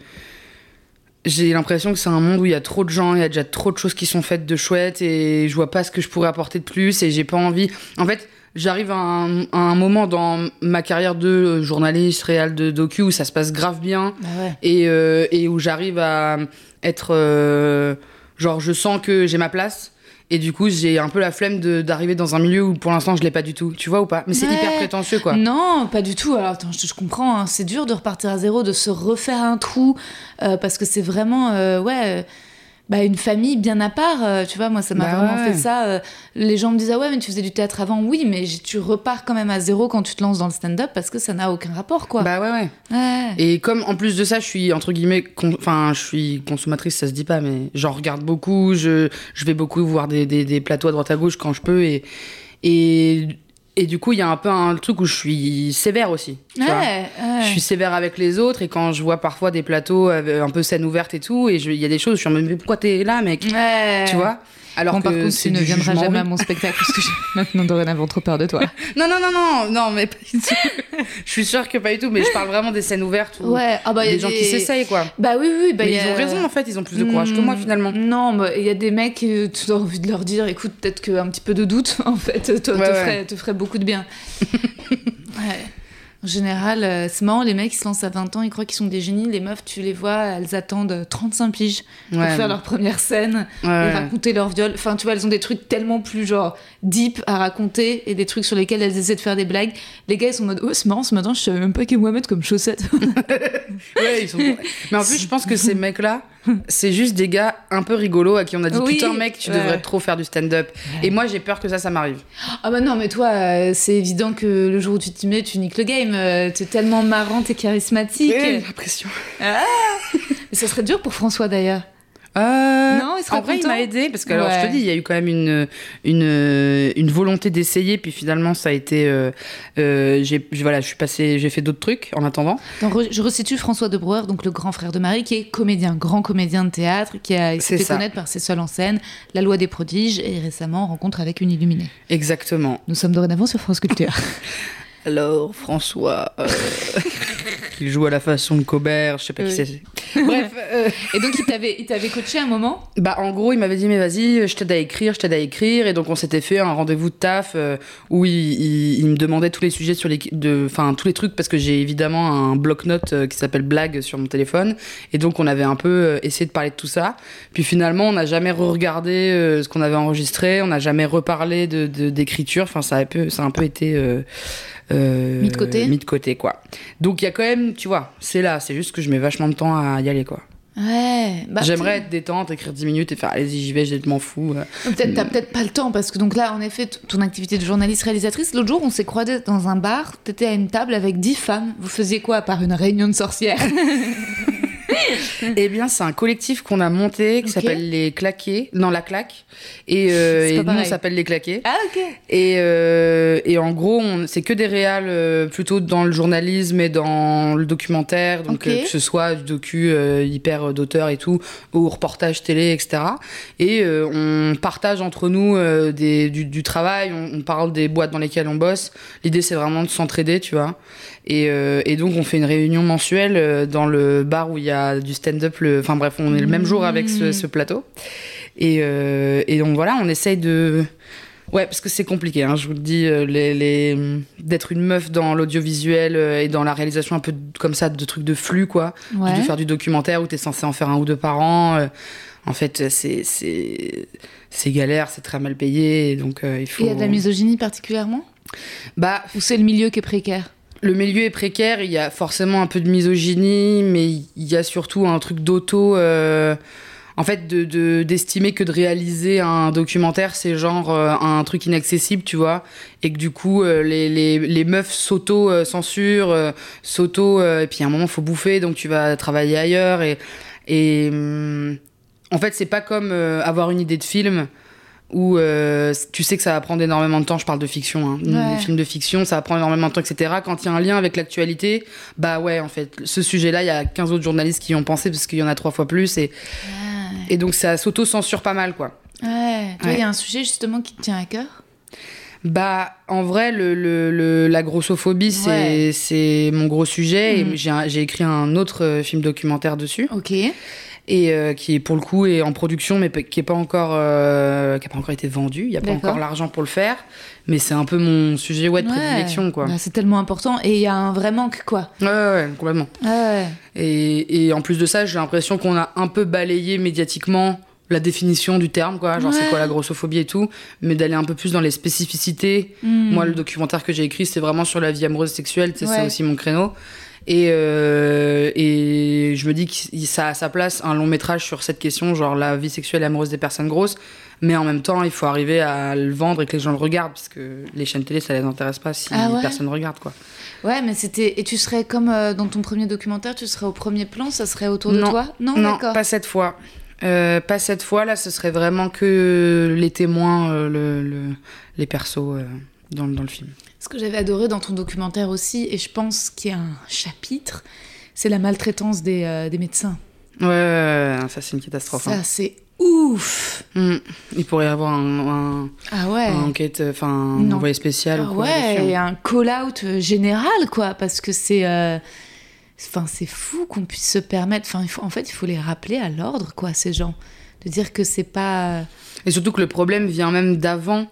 J'ai l'impression que c'est un monde où il y a trop de gens, il y a déjà trop de choses qui sont faites de chouettes et je vois pas ce que je pourrais apporter de plus et j'ai pas envie. En fait, j'arrive à un, à un moment dans ma carrière de journaliste, réal de docu où ça se passe grave bien Bah ouais. et, euh, et où j'arrive à être euh, genre je sens que j'ai ma place et du coup j'ai un peu la flemme d'arriver dans un milieu où pour l'instant je l'ai pas du tout tu vois ou pas? Mais c'est Ouais. hyper prétentieux quoi Non, pas du tout. Alors, attends, je, je comprends. hein. C'est dur de repartir à zéro, de se refaire un trou, euh, parce que c'est vraiment, euh, ouais, bah, une famille bien à part. euh, tu vois, moi, ça m'a Bah vraiment ouais. fait ça. euh, les gens me disent, ah ouais, mais tu faisais du théâtre avant. Oui, mais tu repars quand même à zéro quand tu te lances dans le stand-up, parce que ça n'a aucun rapport, quoi. bah ouais ouais Ouais. et comme en plus de ça je suis entre guillemets enfin je suis consommatrice ça se dit pas mais j'en regarde beaucoup je, je vais beaucoup voir des, des, des plateaux à droite à gauche quand je peux et et Et du coup, il y a un peu un truc où je suis sévère aussi. tu vois. Ouais, ouais. Je suis sévère avec les autres et quand je vois parfois des plateaux avec un peu scène ouverte et tout, et il y a des choses je suis en mode, mais pourquoi t'es là, mec? Ouais. Tu vois? Alors Bon, que par contre, tu ne viendras jugement, jamais à mon spectacle parce que j'ai maintenant dorénavant trop peur de toi. Non, non, non, non, non, mais pas du tout. je suis sûre que pas du tout, mais je parle vraiment des scènes ouvertes où Ouais, ah bah, il y a des gens qui s'essayent, quoi. Bah oui, oui, bah mais ils a- ont raison, en fait, ils ont plus de courage que moi, finalement. Non, bah, il y a des mecs, euh, tu as envie de leur dire, écoute, peut-être qu'un petit peu de doute, en fait, te, te Ouais, ouais. ferait, te ferait beaucoup de bien. ouais. En général, euh, c'est marrant, les mecs, ils se lancent à 20 ans, ils croient qu'ils sont des génies. Les meufs, tu les vois, elles attendent 35 piges pour Ouais, faire leur première scène ouais, et raconter leur viol. Enfin, tu vois, elles ont des trucs tellement plus, genre, deep à raconter et des trucs sur lesquels elles essaient de faire des blagues. Les gars, ils sont en mode, oh, c'est marrant, ce matin, je savais même pas qu'il moi mettre comme chaussette. Ouais, ils sont... Mais en plus, je pense que ces mecs-là, c'est juste des gars un peu rigolos à qui on a dit Oui, putain, mec, tu ouais. devrais trop faire du stand-up. Et moi, j'ai peur que ça, ça m'arrive. Ah bah non, mais toi, euh, c'est évident que le jour où tu t'y mets, tu niques le game. Euh, T'es tellement marrante et charismatique. Ouais, l'impression. Mais ça serait dur pour François d'ailleurs. Euh, Non, il serait en vrai, il m'a aidé parce que alors je te dis, il y a eu quand même une une, une volonté d'essayer, puis finalement ça a été, euh, euh, j'ai voilà, je suis passé, j'ai fait d'autres trucs en attendant. Donc, je resitue François de Brouwer, donc le grand frère de Marie, qui est comédien, grand comédien de théâtre, qui a s'est fait ça. connaître par ses seuls en scène, La Loi des prodiges et récemment Rencontre avec une illuminée. Exactement. Nous sommes dorénavant sur France Culture. Alors François, euh, il joue à la façon de Cobert, je sais pas Oui. qui c'est. Bref. euh, et donc il t'avait, il t'avait coaché un moment Bah en gros il m'avait dit mais vas-y je t'aide à écrire je t'aide à écrire et donc on s'était fait un rendez-vous de taf euh, où il, il- il me demandait tous les sujets sur les de enfin tous les trucs parce que j'ai évidemment un bloc-notes euh, qui s'appelle blague sur mon téléphone et donc on avait un peu essayé de parler de tout ça puis finalement on n'a jamais re-regardé euh, ce qu'on avait enregistré on n'a jamais reparlé de de- d'écriture enfin ça a un peu ça a un peu été euh, Mis de côté mis de côté quoi donc il y a quand même tu vois c'est là c'est juste que je mets vachement de temps à y aller quoi Ouais. bah, J'aimerais être détente, écrire 10 minutes et faire allez-y, j'y vais, je m'en fous. euh. Peut-être t'as peut-être pas le temps parce que donc là en effet ton activité de journaliste réalisatrice l'autre jour on s'est croisés dans un bar t'étais à une table avec dix femmes vous faisiez quoi à part une réunion de sorcières? Eh bien, c'est un collectif qu'on a monté qui s'appelle Les Claqués, non, La Claque. Et, euh, et nous, on s'appelle Les Claqués. ah ok Et, euh, et en gros, c'est que des réals euh, plutôt dans le journalisme et dans le documentaire, donc euh, que ce soit du docu euh, hyper d'auteur et tout, ou reportage télé, etc. Et euh, on partage entre nous euh, des, du, du travail, on, on parle des boîtes dans lesquelles on bosse. L'idée, c'est vraiment de s'entraider, tu vois. Et, euh, et donc, on fait une réunion mensuelle euh, dans le bar où il y a du stand-up. le- Enfin bref, on est le même jour avec ce, ce plateau. Et, euh, et donc voilà, on essaye de. Ouais, parce que c'est compliqué, hein, je vous le dis, les, les... d'être une meuf dans l'audiovisuel et dans la réalisation un peu comme ça, de trucs de flux, quoi. ouais De faire du documentaire où t'es censé en faire un ou deux par an. en fait, c'est, galère, c'est très mal payé, et donc euh, il faut. il y a de la misogynie particulièrement? Bah, ou c'est le milieu qui est précaire? Le milieu est précaire, il y a forcément un peu de misogynie, mais il y a surtout un truc d'auto. euh, en fait, de, de- d'estimer que de réaliser un documentaire, c'est genre euh, un truc inaccessible, tu vois, et que du coup, euh, les, meufs s'auto-censurent, s'auto. et puis à un moment, faut bouffer, donc tu vas travailler ailleurs. Et, et hum, en fait, c'est pas comme avoir une idée de film où euh, tu sais que ça va prendre énormément de temps. Je parle de fiction, hein. Ouais. des films de fiction, ça va prendre énormément de temps, etc. Quand il y a un lien avec l'actualité, bah ouais, en fait, ce sujet-là, il y a 15 autres journalistes qui y ont pensé parce qu'il y en a trois fois plus. Et, et donc ça s'auto-censure pas mal, quoi. ouais toi il Ouais. y a un sujet justement qui te tient à cœur? Bah, en vrai, le, le- le- la grossophobie, c'est Ouais. mon gros sujet. Et j'ai un- j'ai écrit un autre euh, film documentaire dessus. ok et euh, qui est pour le coup est en production mais qui est pas encore euh, qui a pas encore été vendu. Il y a pas encore l'argent pour le faire. Mais c'est un peu mon sujet ouais de Ouais. prédilection quoi. Bah, c'est tellement important. Et il y a un vrai manque quoi. Ouais, complètement. Et, et en plus de ça j'ai l'impression qu'on a un peu balayé médiatiquement la définition du terme quoi. Genre c'est quoi la grossophobie et tout. Mais d'aller un peu plus dans les spécificités. Hmm. moi le documentaire que j'ai écrit c'est vraiment sur la vie amoureuse sexuelle. C'est aussi mon créneau et, euh, et je me dis que ça a sa place un long métrage sur cette question, genre la vie sexuelle et amoureuse des personnes grosses. Mais en même temps, il faut arriver à le vendre et que les gens le regardent, parce que les chaînes télé, ça les intéresse pas si Ah ouais personne ne regarde, quoi. Ouais, mais c'était. Et tu serais comme euh, dans ton premier documentaire, tu serais au premier plan, ça serait autour de toi? Non, pas cette fois. Euh, pas cette fois, là, ce serait vraiment que les témoins, euh, le, le- les persos. dans, dans le film. Ce que j'avais adoré dans ton documentaire aussi, et je pense qu'il y a un chapitre, c'est la maltraitance des, euh, des médecins. Ouais, ouais, ouais, ça c'est une catastrophe. Ça, hein. c'est ouf Mm. Il pourrait y avoir un, un- Ah ouais enquête, enfin un envoyé spécial. Ah ou quoi, ouais, et un call-out euh, général, quoi, parce que c'est... euh, Enfin, c'est fou qu'on puisse se permettre... Enfin, il faut... en fait, il faut les rappeler à l'ordre, quoi, ces gens. De dire que c'est pas... Et surtout que le problème vient même d'avant.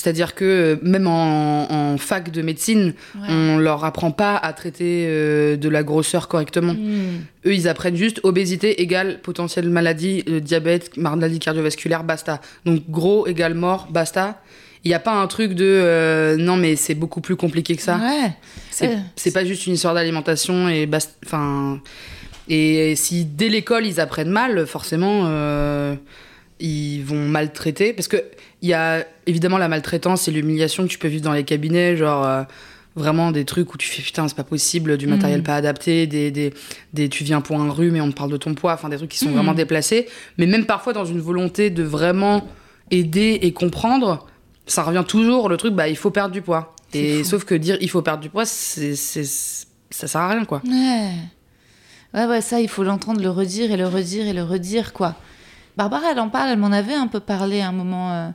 C'est-à-dire que euh, même en, en fac de médecine, Ouais. on leur apprend pas à traiter euh, de la grosseur correctement. Hmm. Eux, ils apprennent juste obésité égale potentielle maladie, euh, diabète, maladie cardiovasculaire, basta. Donc gros égale mort, basta. Il n'y a pas un truc de euh, non mais c'est beaucoup plus compliqué que ça. Ouais. C'est pas juste une histoire d'alimentation et basta. Enfin et si dès l'école ils apprennent mal, forcément ils vont maltraiter parce que il y a évidemment la maltraitance et l'humiliation que tu peux vivre dans les cabinets, genre euh, vraiment des trucs où tu fais putain c'est pas possible, du matériel Mhm. pas adapté, des, des, des tu viens pour un rhume et on te parle de ton poids, enfin des trucs qui sont Mhm. vraiment déplacés, mais même parfois dans une volonté de vraiment aider et comprendre, ça revient toujours le truc bah il faut perdre du poids. Et fou. sauf que dire il faut perdre du poids, c'est c'est- ça sert à rien quoi. Ouais. Ouais, ouais, ça, il faut l'entendre le redire et le redire et le redire, quoi. Barbara, elle en parle, elle m'en avait un peu parlé à un moment. euh,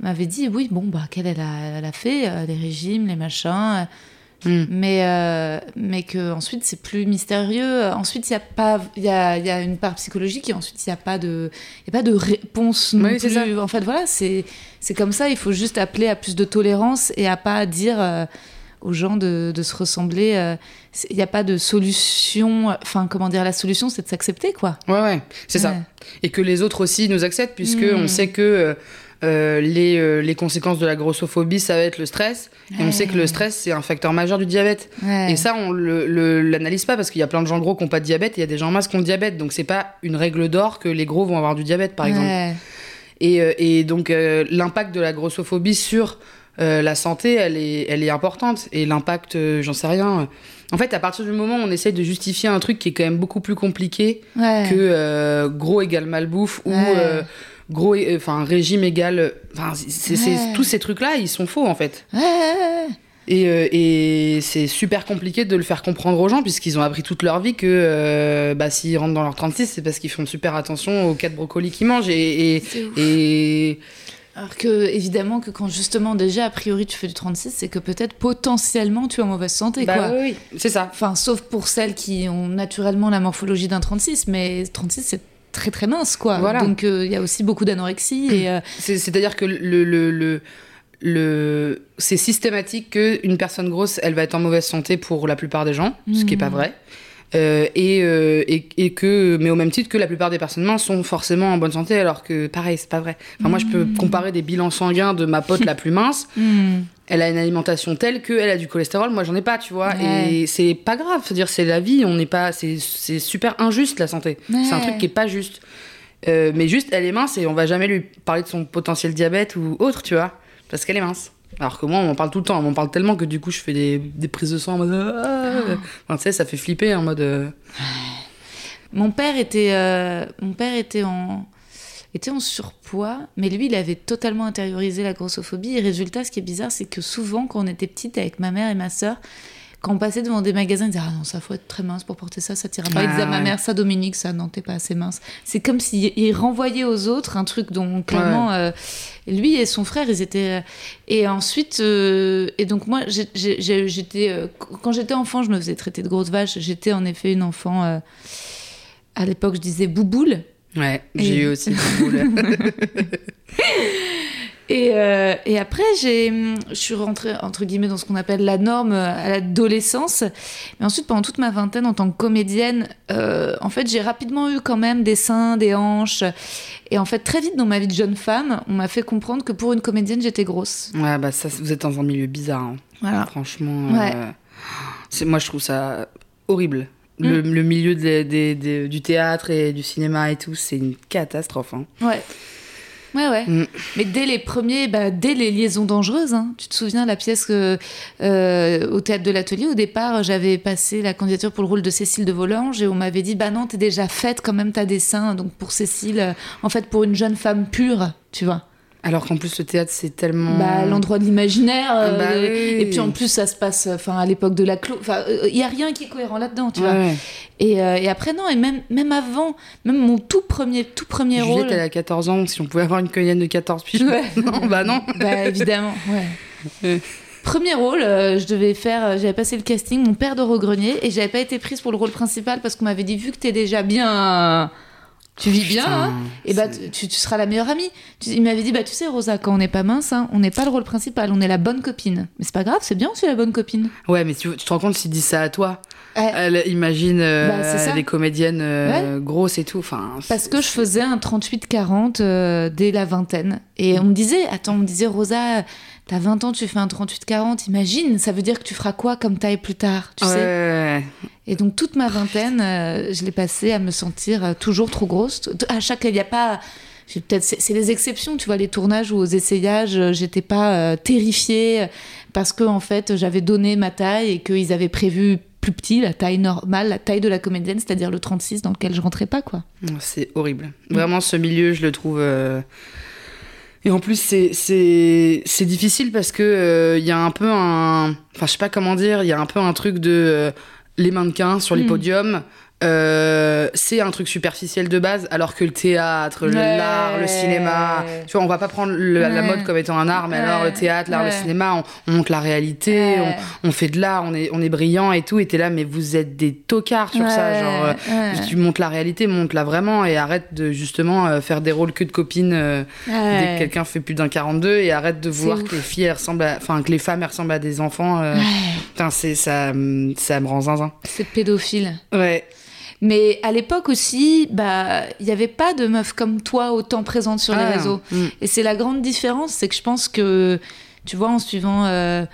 elle m'avait dit, oui, bon, bah, qu'elle, elle a, elle a fait euh, les régimes, les machins. euh, Hmm. mais, euh, mais que ensuite c'est plus mystérieux. Ensuite, il y a pas, il y a, y a une part psychologique et ensuite il n'y a pas de, y a pas de réponse non Oui, plus. ça. En fait, voilà, c'est, c'est comme ça. Il faut juste appeler à plus de tolérance et à pas dire euh, aux gens de, de se ressembler. euh, Il n'y a pas de solution. Enfin, comment dire, la solution, c'est de s'accepter, quoi. Ouais ouais, c'est ça. Et que les autres aussi nous acceptent puisque on sait que euh, euh, les, euh, les conséquences de la grossophobie ça va être le stress et on sait que le stress c'est un facteur majeur du diabète. Ouais. Et ça, on le- l'analyse pas parce qu'il y a plein de gens gros qui n'ont pas de diabète et il y a des gens minces qui ont le diabète. Donc, c'est pas une règle d'or que les gros vont avoir du diabète, par exemple. Et, et donc, euh, l'impact de la grossophobie sur euh, la santé, elle est, elle est importante. Et l'impact, euh, j'en sais rien. En fait, à partir du moment où on essaye de justifier un truc qui est quand même beaucoup plus compliqué Ouais. que euh, gros égale malbouffe ou Ouais. euh, gros, enfin régime égale. Enfin, Ouais. tous ces trucs-là, ils sont faux en fait. Et, et c'est super compliqué de le faire comprendre aux gens, puisqu'ils ont appris toute leur vie que bah, s'ils rentrent dans leur 36, c'est parce qu'ils font super attention aux 4 brocolis qu'ils mangent. Et- Alors que, évidemment, que quand justement, déjà, a priori, tu fais du 36, c'est que peut-être potentiellement tu es en mauvaise santé, bah, quoi. oui, oui, c'est ça. Enfin, sauf pour celles qui ont naturellement la morphologie d'un 36, mais 36, c'est très très mince, quoi. Voilà. Donc, euh, il y a aussi beaucoup d'anorexie et. euh, C'est- C'est-à-dire que le, le, le, le- c'est systématique qu'une personne grosse, elle va être en mauvaise santé pour la plupart des gens, ce qui est pas Mhm. vrai. Euh, et, euh, et, et que, mais au même titre que la plupart des personnes minces sont forcément en bonne santé, alors que pareil, c'est pas vrai. Enfin, moi, je peux Mhm. comparer des bilans sanguins de ma pote la plus mince. hmm. Elle a une alimentation telle qu'elle a du cholestérol, moi j'en ai pas, tu vois. Ouais. Et c'est pas grave, c'est-à-dire c'est la vie, on n'est pas, c'est super injuste la santé. C'est un truc qui est pas juste. Euh, mais juste, elle est mince et on va jamais lui parler de son potentiel diabète ou autre, tu vois, parce qu'elle est mince. Alors que moi, on m'en parle tout le temps, on m'en parle tellement que du coup, je fais des, des prises de sang en mode. Ah. Enfin, tu sais, ça fait flipper en mode. euh, Mon père était, euh, mon père était en, était en surpoids, mais lui, il avait totalement intériorisé la grossophobie. Et résultat, ce qui est bizarre, c'est que souvent, quand on était petite avec ma mère et ma sœur, quand on passait devant des magasins, ils disaient Ah non, ça faut être très mince pour porter ça, ça tira pas. Ah, ils disaient à ma mère, ça Dominique, ça non, t'es pas assez mince. C'est comme s'il il renvoyait aux autres un truc dont clairement, euh, lui et son frère, ils étaient. euh, Et ensuite, euh, et donc moi, j'étais. quand j'étais enfant, je me faisais traiter de grosse vache. J'étais en effet une enfant. euh, à l'époque, je disais bouboule. Ouais, j'ai eu aussi des boules. Et, euh, et après, je suis rentrée, entre guillemets, dans ce qu'on appelle la norme euh, à l'adolescence. Mais ensuite, pendant toute ma vingtaine, en tant que comédienne, euh, en fait, j'ai rapidement eu quand même des seins, des hanches. Et en fait, très vite dans ma vie de jeune femme, on m'a fait comprendre que pour une comédienne, j'étais grosse. ouais, bah ça, vous êtes dans un milieu bizarre. hein. Voilà. Franchement, Ouais. euh, moi je trouve ça horrible. Le, Mm. le milieu du théâtre et du cinéma et tout, c'est une catastrophe. hein. Ouais. Ouais, ouais. Mm. Mais dès les premiers, bah, dès les liaisons dangereuses, hein. tu te souviens la pièce que, euh, au théâtre de l'atelier, au départ, j'avais passé la candidature pour le rôle de Cécile de Volanges et on m'avait dit Bah non, t'es déjà faite quand même, t'as des seins. Donc pour Cécile, euh, en fait, pour une jeune femme pure, tu vois. Alors qu'en plus, le théâtre, c'est tellement. Bah, l'endroit de l'imaginaire. euh, Bah oui. Et puis en plus, ça se passe enfin, à l'époque de la clo. Enfin, il y a rien qui est cohérent là-dedans, tu vois. Et, euh, et après, non, et même, même avant, même mon tout premier, tout premier Juliette, rôle. elle a 14 ans, si on pouvait avoir une cognette de 14 piges. Ouais. non, bah non. Bah évidemment, ouais. Ouais. Premier rôle, euh, je devais faire, euh, j'avais passé le casting, mon père de Grenier, et j'avais pas été prise pour le rôle principal parce qu'on m'avait dit vu que t'es déjà bien, tu vis bien, Putain, hein, et bah tu, tu seras la meilleure amie. Tu- il m'avait dit bah tu sais Rosa, quand on n'est pas mince, hein, on n'est pas le rôle principal, on est la bonne copine. Mais c'est pas grave, c'est bien aussi la bonne copine. Ouais, mais tu, tu te rends compte s'il dit ça à toi Ouais. Elle imagine euh, Bah, les comédiennes euh, grosses et tout. Enfin, Parce que je faisais un 38-40 euh, dès la vingtaine. Et on me disait, attends, on me disait, Rosa, t'as 20 ans, tu fais un 38-40, imagine, ça veut dire que tu feras quoi comme taille plus tard, tu Ouais, sais ouais, ouais. Et donc toute ma vingtaine, euh, je l'ai passée à me sentir euh, toujours trop grosse. À chaque, il n'y a pas... Peut-être c'est les exceptions, tu vois, les tournages ou aux essayages, euh, j'étais pas euh, terrifiée parce que en fait j'avais donné ma taille et qu'ils avaient prévu plus petit, la taille normale, la taille de la comédienne, c'est-à-dire le 36 dans lequel je rentrais pas, quoi. C'est horrible. Vraiment, ce milieu, je le trouve. euh, Et en plus, c'est- difficile parce que euh, il y a un peu un. Enfin, je sais pas comment dire, il y a un peu un truc de. euh, les mannequins sur les Mm. podiums. Euh, c'est un truc superficiel de base, alors que le théâtre, Ouais. l'art, le cinéma, tu vois, on va pas prendre le- la mode comme étant un art, mais Ouais. alors le théâtre, l'art, le cinéma, on, on montre la réalité, on, on fait de l'art, on est, on est brillant et tout, et t'es là, mais vous êtes des tocards sur ça, genre, euh, tu montes la réalité, monte-la vraiment et arrête de justement euh, faire des rôles que de copines dès que quelqu'un fait plus d'un 42 et arrête de vouloir que les filles ressemblent enfin que les femmes ressemblent à des enfants putain c'est ça ça me rend zinzin. C'est pédophile. Ouais. Mais à l'époque aussi, bah, il n'y avait pas de meufs comme toi autant présentes sur les Ah, réseaux. mm. Et c'est la grande différence, c'est que je pense que, tu vois, en suivant euh,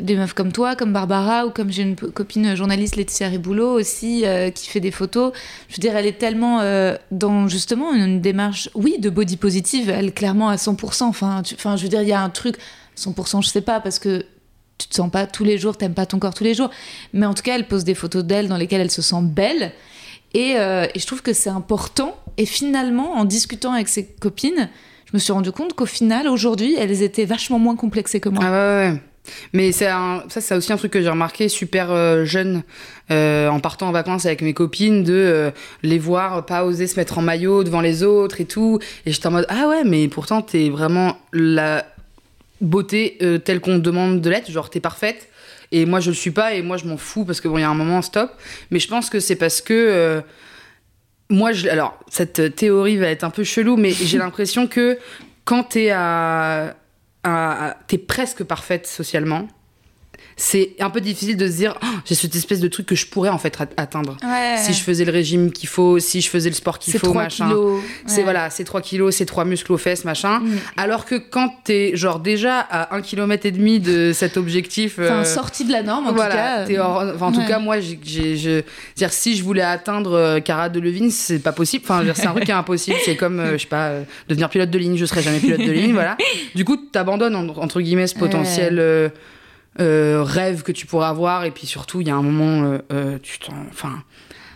des meufs comme toi, comme Barbara, ou comme j'ai une copine journaliste, Laetitia Riboulot aussi, euh, qui fait des photos, je veux dire, elle est tellement euh, dans justement une, démarche, oui, de body positive, elle clairement à 100%. Enfin, enfin je veux dire, il y a un truc, 100%, je sais pas, parce que tu te sens pas tous les jours, t'aimes pas ton corps tous les jours. Mais en tout cas, elle pose des photos d'elle dans lesquelles elle se sent belle. Et, euh, et je trouve que c'est important. Et finalement, en discutant avec ses copines, je me suis rendu compte qu'au final, aujourd'hui, elles étaient vachement moins complexées que moi. Ah ouais, ouais. Mais ça, c'est aussi un truc que j'ai remarqué super euh, jeune, euh, en partant en vacances avec mes copines, de les voir pas oser se mettre en maillot devant les autres et tout. Et j'étais en mode, ah ouais, mais pourtant, t'es vraiment la beauté telle qu'on demande de l'être, genre t'es parfaite. Et moi, je le suis pas, et moi, je m'en fous parce que bon, il y a un moment, stop. Mais je pense que c'est parce que. euh, moi, je, alors, cette théorie va être un peu chelou, mais j'ai l'impression que quand t'es à, à- à- t'es presque parfaite socialement, c'est un peu difficile de se dire Oh, j'ai cette espèce de truc que je pourrais en fait at- atteindre. Ouais. Si je faisais le régime qu'il faut, si je faisais le sport qu'il faut, 3 machin. C'est voilà, c'est 3 kilos, c'est 3 muscles aux fesses, machin. Mm. Alors que quand t'es genre déjà à 1 km et demi de cet objectif. Enfin, euh, sortie de la norme, en voilà, tout cas. hors- en tout cas, moi, j'ai, je, dire si je voulais atteindre euh, Cara Delevingne, c'est pas possible. Enfin, c'est un truc qui est impossible. C'est comme, euh, je sais pas, euh, devenir pilote de ligne. Je serai jamais pilote de ligne, voilà. Du coup, t'abandonnes en- entre guillemets ce potentiel euh, euh, rêve que tu pourrais avoir. Et puis surtout, il y a un moment, euh, euh, tu t'en, enfin.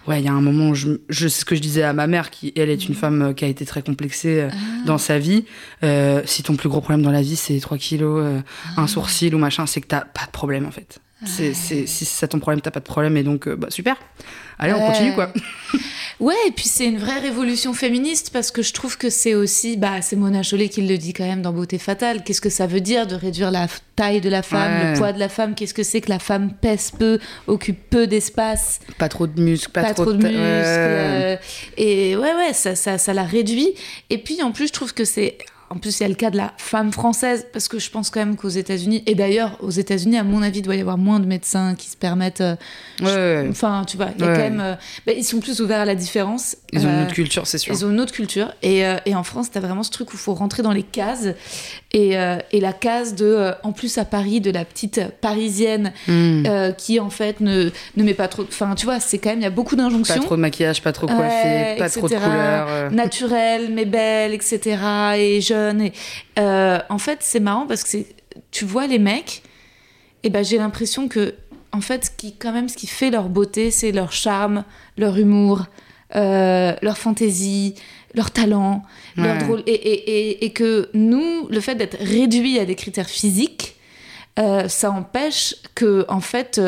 Ouais, il y a un moment je, je sais ce que je disais à ma mère, qui elle est une femme euh, qui a été très complexée euh, dans sa vie. Euh, si ton plus gros problème dans la vie c'est 3 kilos, un sourcil ou machin, c'est que t'as pas de problème en fait. C'est, c'est, si c'est ça ton problème, t'as pas de problème et donc euh, bah, super. Allez, on continue quoi. Ouais, et puis c'est une vraie révolution féministe parce que je trouve que c'est aussi, bah, c'est Mona Chollet qui le dit quand même dans Beauté fatale. Qu'est-ce que ça veut dire de réduire la taille de la femme, Ouais. le poids de la femme? Qu'est-ce que c'est que la femme pèse peu, occupe peu d'espace, Pas trop de muscles, pas, pas, trop de ta- muscles ouais. euh, Et ouais, ouais, ça, ça, ça la réduit. Et puis en plus, je trouve que c'est en plus, il y a le cas de la femme française, parce que je pense quand même qu'aux États-Unis, et d'ailleurs, aux États-Unis, à mon avis, il doit y avoir moins de médecins qui se permettent. euh, Ouais, ouais. Enfin, tu vois, il y a Ouais. quand même. euh, bah, ils sont plus ouverts à la différence. Ils ont une Euh, autre culture, c'est sûr. ils ont une autre culture. Et, et en France, t'as vraiment ce truc où il faut rentrer dans les cases. Et, et la case de, en plus à Paris, de la petite parisienne Hmm. qui, en fait, ne, ne met pas trop. Enfin, tu vois, c'est quand même, il y a beaucoup Pas d'injonctions. trop de maquillage, pas trop coiffé, Ouais, pas trop de couleurs. Naturelle, mais belle, etc. Et jeune. Et, euh, en fait, c'est marrant parce que tu vois les mecs, et ben j'ai l'impression que, en fait, ce qui, quand même, ce qui fait leur beauté, c'est leur charme, leur humour, euh, leur fantaisie, leur talent, leur drôle. Et, et, et, et que nous, le fait d'être réduit à des critères physiques, euh, ça empêche que, en fait,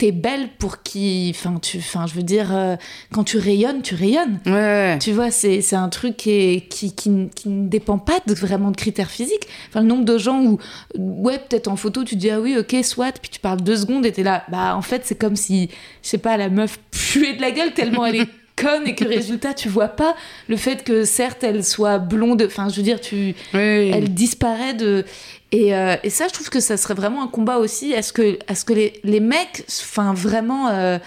t'es belle pour qui. Enfin, tu, enfin, je veux dire, euh, quand tu rayonnes, tu rayonnes. Ouais, ouais. Tu vois, c'est c'est un truc qui, est- qui, qui, ne dépend pas de, vraiment de critères physiques. Enfin, le nombre de gens où, ouais, peut-être en photo, tu dis, ah oui, ok, soit, puis tu parles deux secondes et t'es là. Bah, en fait, c'est comme si, je sais pas, la meuf puait de la gueule tellement elle est conne et que résultat, tu vois pas le fait que, certes, elle soit blonde. Enfin, je veux dire, tu, Oui, elle disparaît de et, euh, et ça je trouve que ça serait vraiment un combat aussi est-ce que les, les mecs enfin vraiment euh,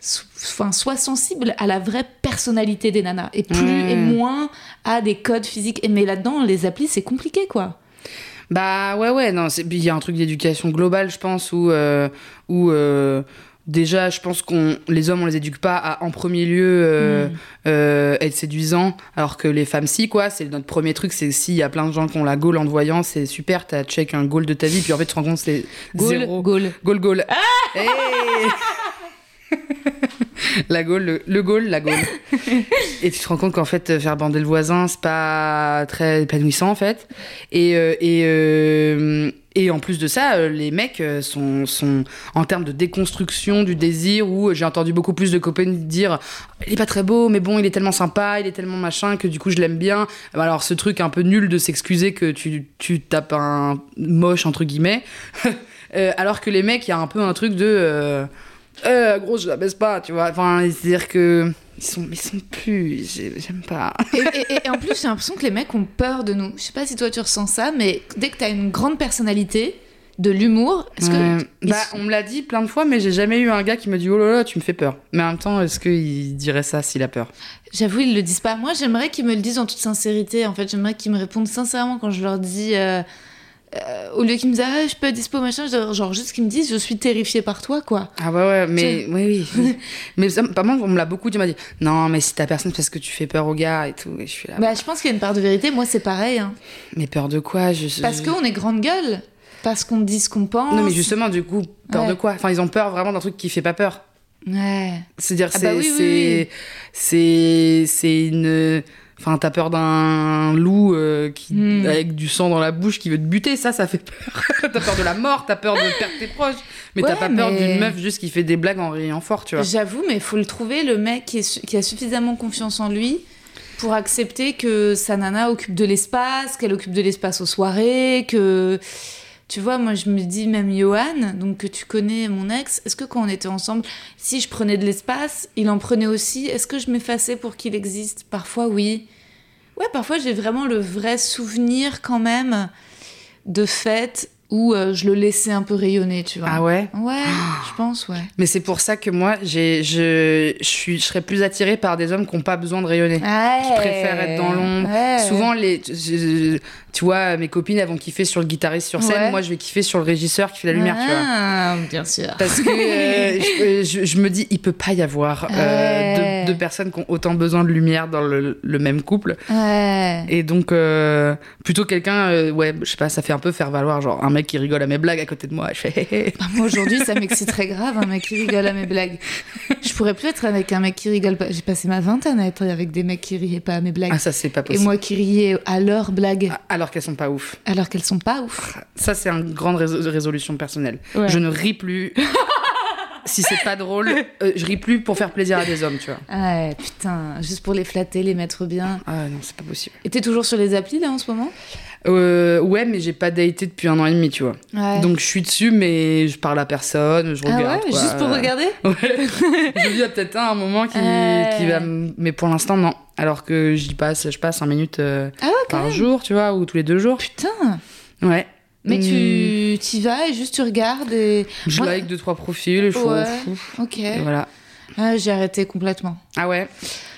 so- soient sensibles à la vraie personnalité des nanas. Et plus Ouais. et moins à des codes physiques. Et mais là-dedans les applis c'est compliqué quoi. Bah ouais, ouais, non, il y a un truc d'éducation globale, je pense, où, euh, où déjà, je pense qu'on les hommes, on les éduque pas à, en premier lieu, euh, Mm. euh, être séduisants, alors que les femmes, si, quoi. C'est notre premier truc, c'est s'il y a plein de gens qui ont la goal en te voyant, c'est super, t'as check un goal de ta vie, puis en fait, tu te rends compte, c'est zéro. Gaule. Goal, goal. Hey la Gaule, le, le goal, la Gaule. et tu te rends compte qu'en fait, faire bander le voisin, c'est pas très épanouissant, en fait. Et, euh, et, euh, et en plus de ça, euh, les mecs euh, sont, sont en termes de déconstruction du désir, où j'ai entendu beaucoup plus de copains dire il est pas très beau, mais bon, il est tellement sympa, il est tellement machin que du coup, je l'aime bien. Alors, ce truc un peu nul de s'excuser que tu, tu tapes un moche, entre guillemets. Euh, alors que les mecs, il y a un peu un truc de. Euh, euh, gros, je la baisse pas, tu vois. Enfin, c'est-à-dire que. Ils sont, ils sont plus. j'ai- J'aime pas. et, et- et en plus j'ai l'impression que les mecs ont peur de nous je sais pas si toi tu ressens ça mais dès que t'as une grande personnalité de l'humour est-ce que Bah, sont- on me l'a dit plein de fois, mais j'ai jamais eu un gars qui me dit Oh là là, tu me fais peur. Mais en même temps, est-ce qu'il dirait ça s'il a peur? J'avoue, ils le disent pas. Moi, j'aimerais qu'ils me le disent en toute sincérité. En fait, j'aimerais qu'ils me répondent sincèrement quand je leur dis. euh, euh, au lieu qu'ils me disent ah, je peux être dispo machin, genre juste qu'ils me disent je suis terrifiée par toi quoi. Ah ouais, ouais, mais oui, oui. oui. mais ça, par contre, on me l'a beaucoup dit. On m'a dit Non, mais si ta personne, c'est parce que tu fais peur aux gars et tout. Et je suis là. Bah, je pense qu'il y a une part de vérité. Moi, c'est pareil. hein. Mais peur de quoi je, Parce je- qu'on est grande gueule. Parce qu'on dit ce qu'on pense. Non, mais justement, du coup, peur Ouais. de quoi? Enfin, ils ont peur vraiment d'un truc qui fait pas peur. Ouais. C'est-à-dire, Ah c'est, bah oui, oui, c'est, oui. c'est, c'est une. Enfin, t'as peur d'un loup euh, qui, Hmm. avec du sang dans la bouche qui veut te buter, ça, ça fait peur. t'as peur de la mort, t'as peur de perdre tes proches, mais t'as pas peur d'une meuf juste qui fait des blagues en riant fort, tu vois. J'avoue, mais il faut le trouver, le mec qui, est qui a suffisamment confiance en lui pour accepter que sa nana occupe de l'espace, qu'elle occupe de l'espace aux soirées, que... Tu vois, moi je me dis, même Johan, donc que tu connais mon ex, est-ce que quand on était ensemble, si je prenais de l'espace, il en prenait aussi? Est-ce que je m'effaçais pour qu'il existe? Parfois oui. Parfois j'ai vraiment le vrai souvenir quand même de fêtes où euh, je le laissais un peu rayonner, tu vois. Ah ouais? Ouais, je pense, ouais. Mais c'est pour ça que moi, j'ai, je, je, suis, je serais plus attirée par des hommes qui n'ont pas besoin de rayonner. Qui préfèrent être dans l'ombre. Souvent, les, je- tu vois, mes copines, elles vont kiffer sur le guitariste sur scène. Ouais. Moi, je vais kiffer sur le régisseur qui fait la lumière, tu vois. Ah, bien sûr. Parce que euh, je, je- me dis, il peut pas y avoir euh, Ouais. deux, personnes qui ont autant besoin de lumière dans le, le même couple. Ouais. Et donc, euh, plutôt quelqu'un, euh, ouais, je sais pas, ça fait un peu faire valoir, genre un mec qui rigole à mes blagues à côté de moi. Je fais. Bah, moi aujourd'hui, ça m'exciterait grave, un mec qui rigole à mes blagues. Je pourrais plus être avec un mec qui rigole pas. J'ai passé ma vingtaine à être avec des mecs qui riaient pas à mes blagues. ah, ça, c'est pas Et possible. moi qui riais à leurs blagues, Alors qu'elles sont pas ouf. alors qu'elles sont pas ouf. Ça, c'est une grande rés- résolution personnelle. Ouais. Je ne ris plus. si c'est pas drôle, euh, je ris plus pour faire plaisir à des hommes, tu vois. Ouais, putain, juste pour les flatter, les mettre bien. Ah non, c'est pas possible. Et t'es toujours sur les applis là en ce moment? Euh, ouais, mais j'ai pas daté depuis un an et demi, tu vois. Ouais. Donc je suis dessus, mais je parle à personne, je ah regarde. ouais, quoi. juste pour regarder Ouais. je me dis, il y a peut-être un, un moment qui, Ouais. qui va. Mais pour l'instant, non. Alors que j'y passe, je passe 5 minutes euh, Ah ouais, par même. jour, tu vois, ou tous les deux jours. Putain Ouais. Mais Hmm. tu t'y vas et juste tu regardes et. Je Moi- like deux, trois profils, et je Ouais. fous. Ok. Et voilà. Ah, j'ai arrêté complètement. Ah ouais,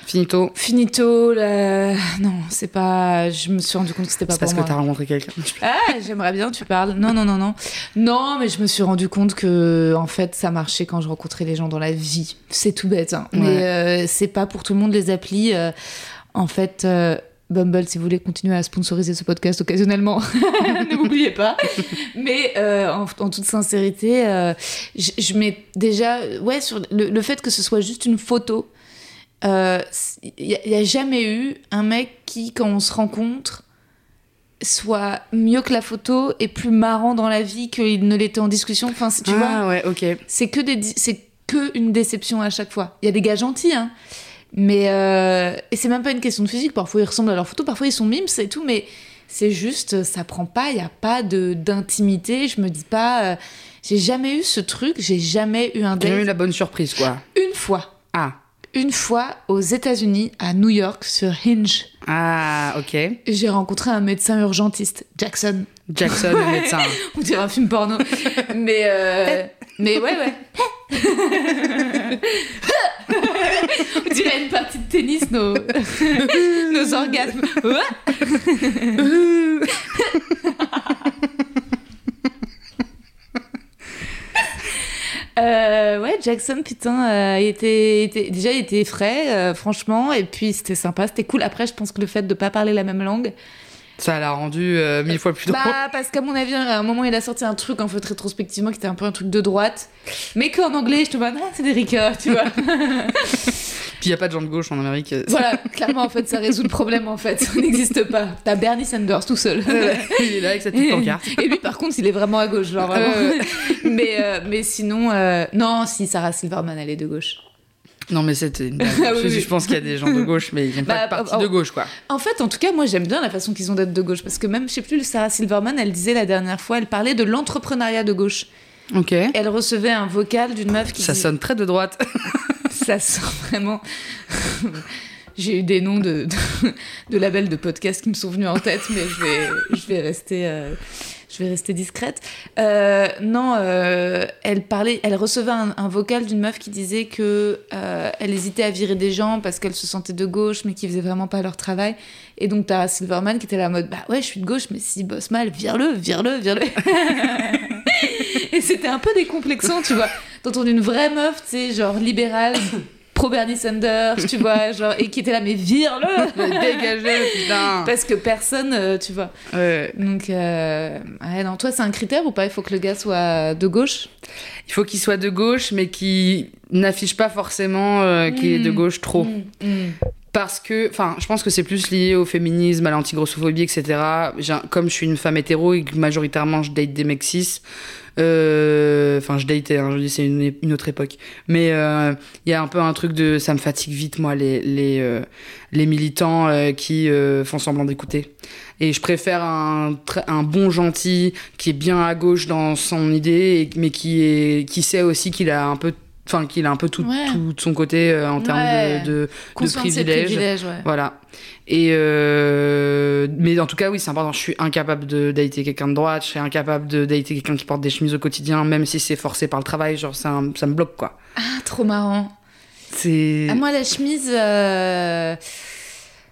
finito. Finito, là... non, c'est pas. Je me suis rendu compte que c'était pas C'est pour parce que t'as rencontré quelqu'un. Ah, j'aimerais bien, tu parles. Non, non, non, non. Non, mais je me suis rendu compte que, en fait, ça marchait quand je rencontrais les gens dans la vie. C'est tout bête, hein. Ouais. Mais euh, c'est pas pour tout le monde les applis. euh, en fait, euh, Bumble, si vous voulez continuer à sponsoriser ce podcast occasionnellement, n'oubliez pas. Mais euh, en, en toute sincérité, euh, je, je mets déjà, ouais, sur le, le fait que ce soit juste une photo. Euh, il n'y a, jamais eu un mec qui, quand on se rencontre, soit mieux que la photo et plus marrant dans la vie qu'il ne l'était en discussion. Enfin, tu ah, vois, ouais, ok. c'est que des, c'est que une déception à chaque fois. Il y a des gars gentils, hein. Mais euh, et c'est même pas une question de physique. Parfois ils ressemblent à leur photo, parfois ils sont mimes, c'est tout. Mais c'est juste, ça prend pas. Il y a pas de d'intimité. Je me dis pas. euh, j'ai jamais eu ce truc. J'ai jamais eu un J'ai eu la bonne surprise, quoi. Une fois, Ah. Une fois aux États-Unis, à New York, sur Hinge, Ah, ok. j'ai rencontré un médecin urgentiste, Jackson. Jackson, le médecin. On dirait un film porno. mais, euh, mais ouais, ouais. On dirait une partie de tennis, nos, nos orgasmes. Euh, ouais, Jackson, putain, euh, il était, était- déjà il était frais, euh, franchement, et puis c'était sympa, c'était cool. Après, je pense que le fait de pas parler la même langue, Ça l'a rendu euh, mille fois plus drôle. bah, parce qu'à mon avis, à un moment, il a sorti un truc, en fait, rétrospectivement, qui était un peu un truc de droite. Mais qu'en anglais, je te vois, ah, c'est des ricots, tu vois. Puis il n'y a pas de gens de gauche en Amérique. voilà, clairement, en fait, ça résout le problème, en fait. Ça n'existe pas. T'as Bernie Sanders tout seul. il est là avec sa petite pancarte. Et lui, par contre, il est vraiment à gauche, genre vraiment. Euh. mais, euh, mais sinon, euh, non, si Sarah Silverman, elle est de gauche. Non, mais c'était une blague. Ah oui, je, oui. pense qu'il y a des gens de gauche, mais ils n'ont Bah, pas de parti oh, oh. de gauche, quoi. En fait, en tout cas, moi, j'aime bien la façon qu'ils ont d'être de gauche. Parce que même, je sais plus, Sarah Silverman, elle disait la dernière fois, elle parlait de l'entrepreneuriat de gauche. Ok. Elle recevait un vocal d'une meuf qui Ça dit- sonne très de droite. ça sent vraiment. J'ai eu des noms de, de, labels de podcasts qui me sont venus en tête, mais je vais, je vais rester. euh, je vais rester discrète. Euh, non, euh, elle parlait, elle recevait un, vocal d'une meuf qui disait que elle hésitait à virer des gens parce qu'elle se sentait de gauche, mais qui faisaient vraiment pas leur travail. Et donc t'as Silverman qui était là en mode bah ouais, je suis de gauche, mais s'il bosse mal, vire-le, vire-le, vire-le. Et c'était un peu décomplexant, tu vois. T'entends une vraie meuf, tu sais, genre libérale, pro Bernie Sanders, tu vois, genre, et qui était là, mais vire-le Dégagez, putain. Parce que personne, euh, tu vois. Ouais. Donc, euh, ouais, non, toi, c'est un critère ou pas? Il faut que le gars soit de gauche? Il faut qu'il soit de gauche, mais qui n'affiche pas forcément euh, qu'il est de Mm. gauche trop. Mm, mm. Parce que, enfin, je pense que c'est plus lié au féminisme, à l'antigrossophobie, etc. Comme je suis une femme hétéro et que majoritairement je date des mecs cis, enfin, je datais, hein, je c'est une, une autre époque. Mais euh, il y a un peu un truc de ça me fatigue vite, moi, les, les, euh, les militants euh, qui euh, font semblant d'écouter. Et je préfère un, un bon gentil qui est bien à gauche dans son idée, mais qui, est, qui sait aussi qu'il a un peu. Enfin, qu'il a un peu tout, Ouais. tout de son côté euh, en termes de, de, privilèges. privilèges, ouais. Voilà. Et euh, mais en tout cas, oui, c'est important. Je suis incapable de dater quelqu'un de droite. Je suis incapable de dater quelqu'un qui porte des chemises au quotidien, même si c'est forcé par le travail. Genre, ça, ça me bloque, quoi. Ah, trop marrant. C'est. Ah, moi, la chemise, euh,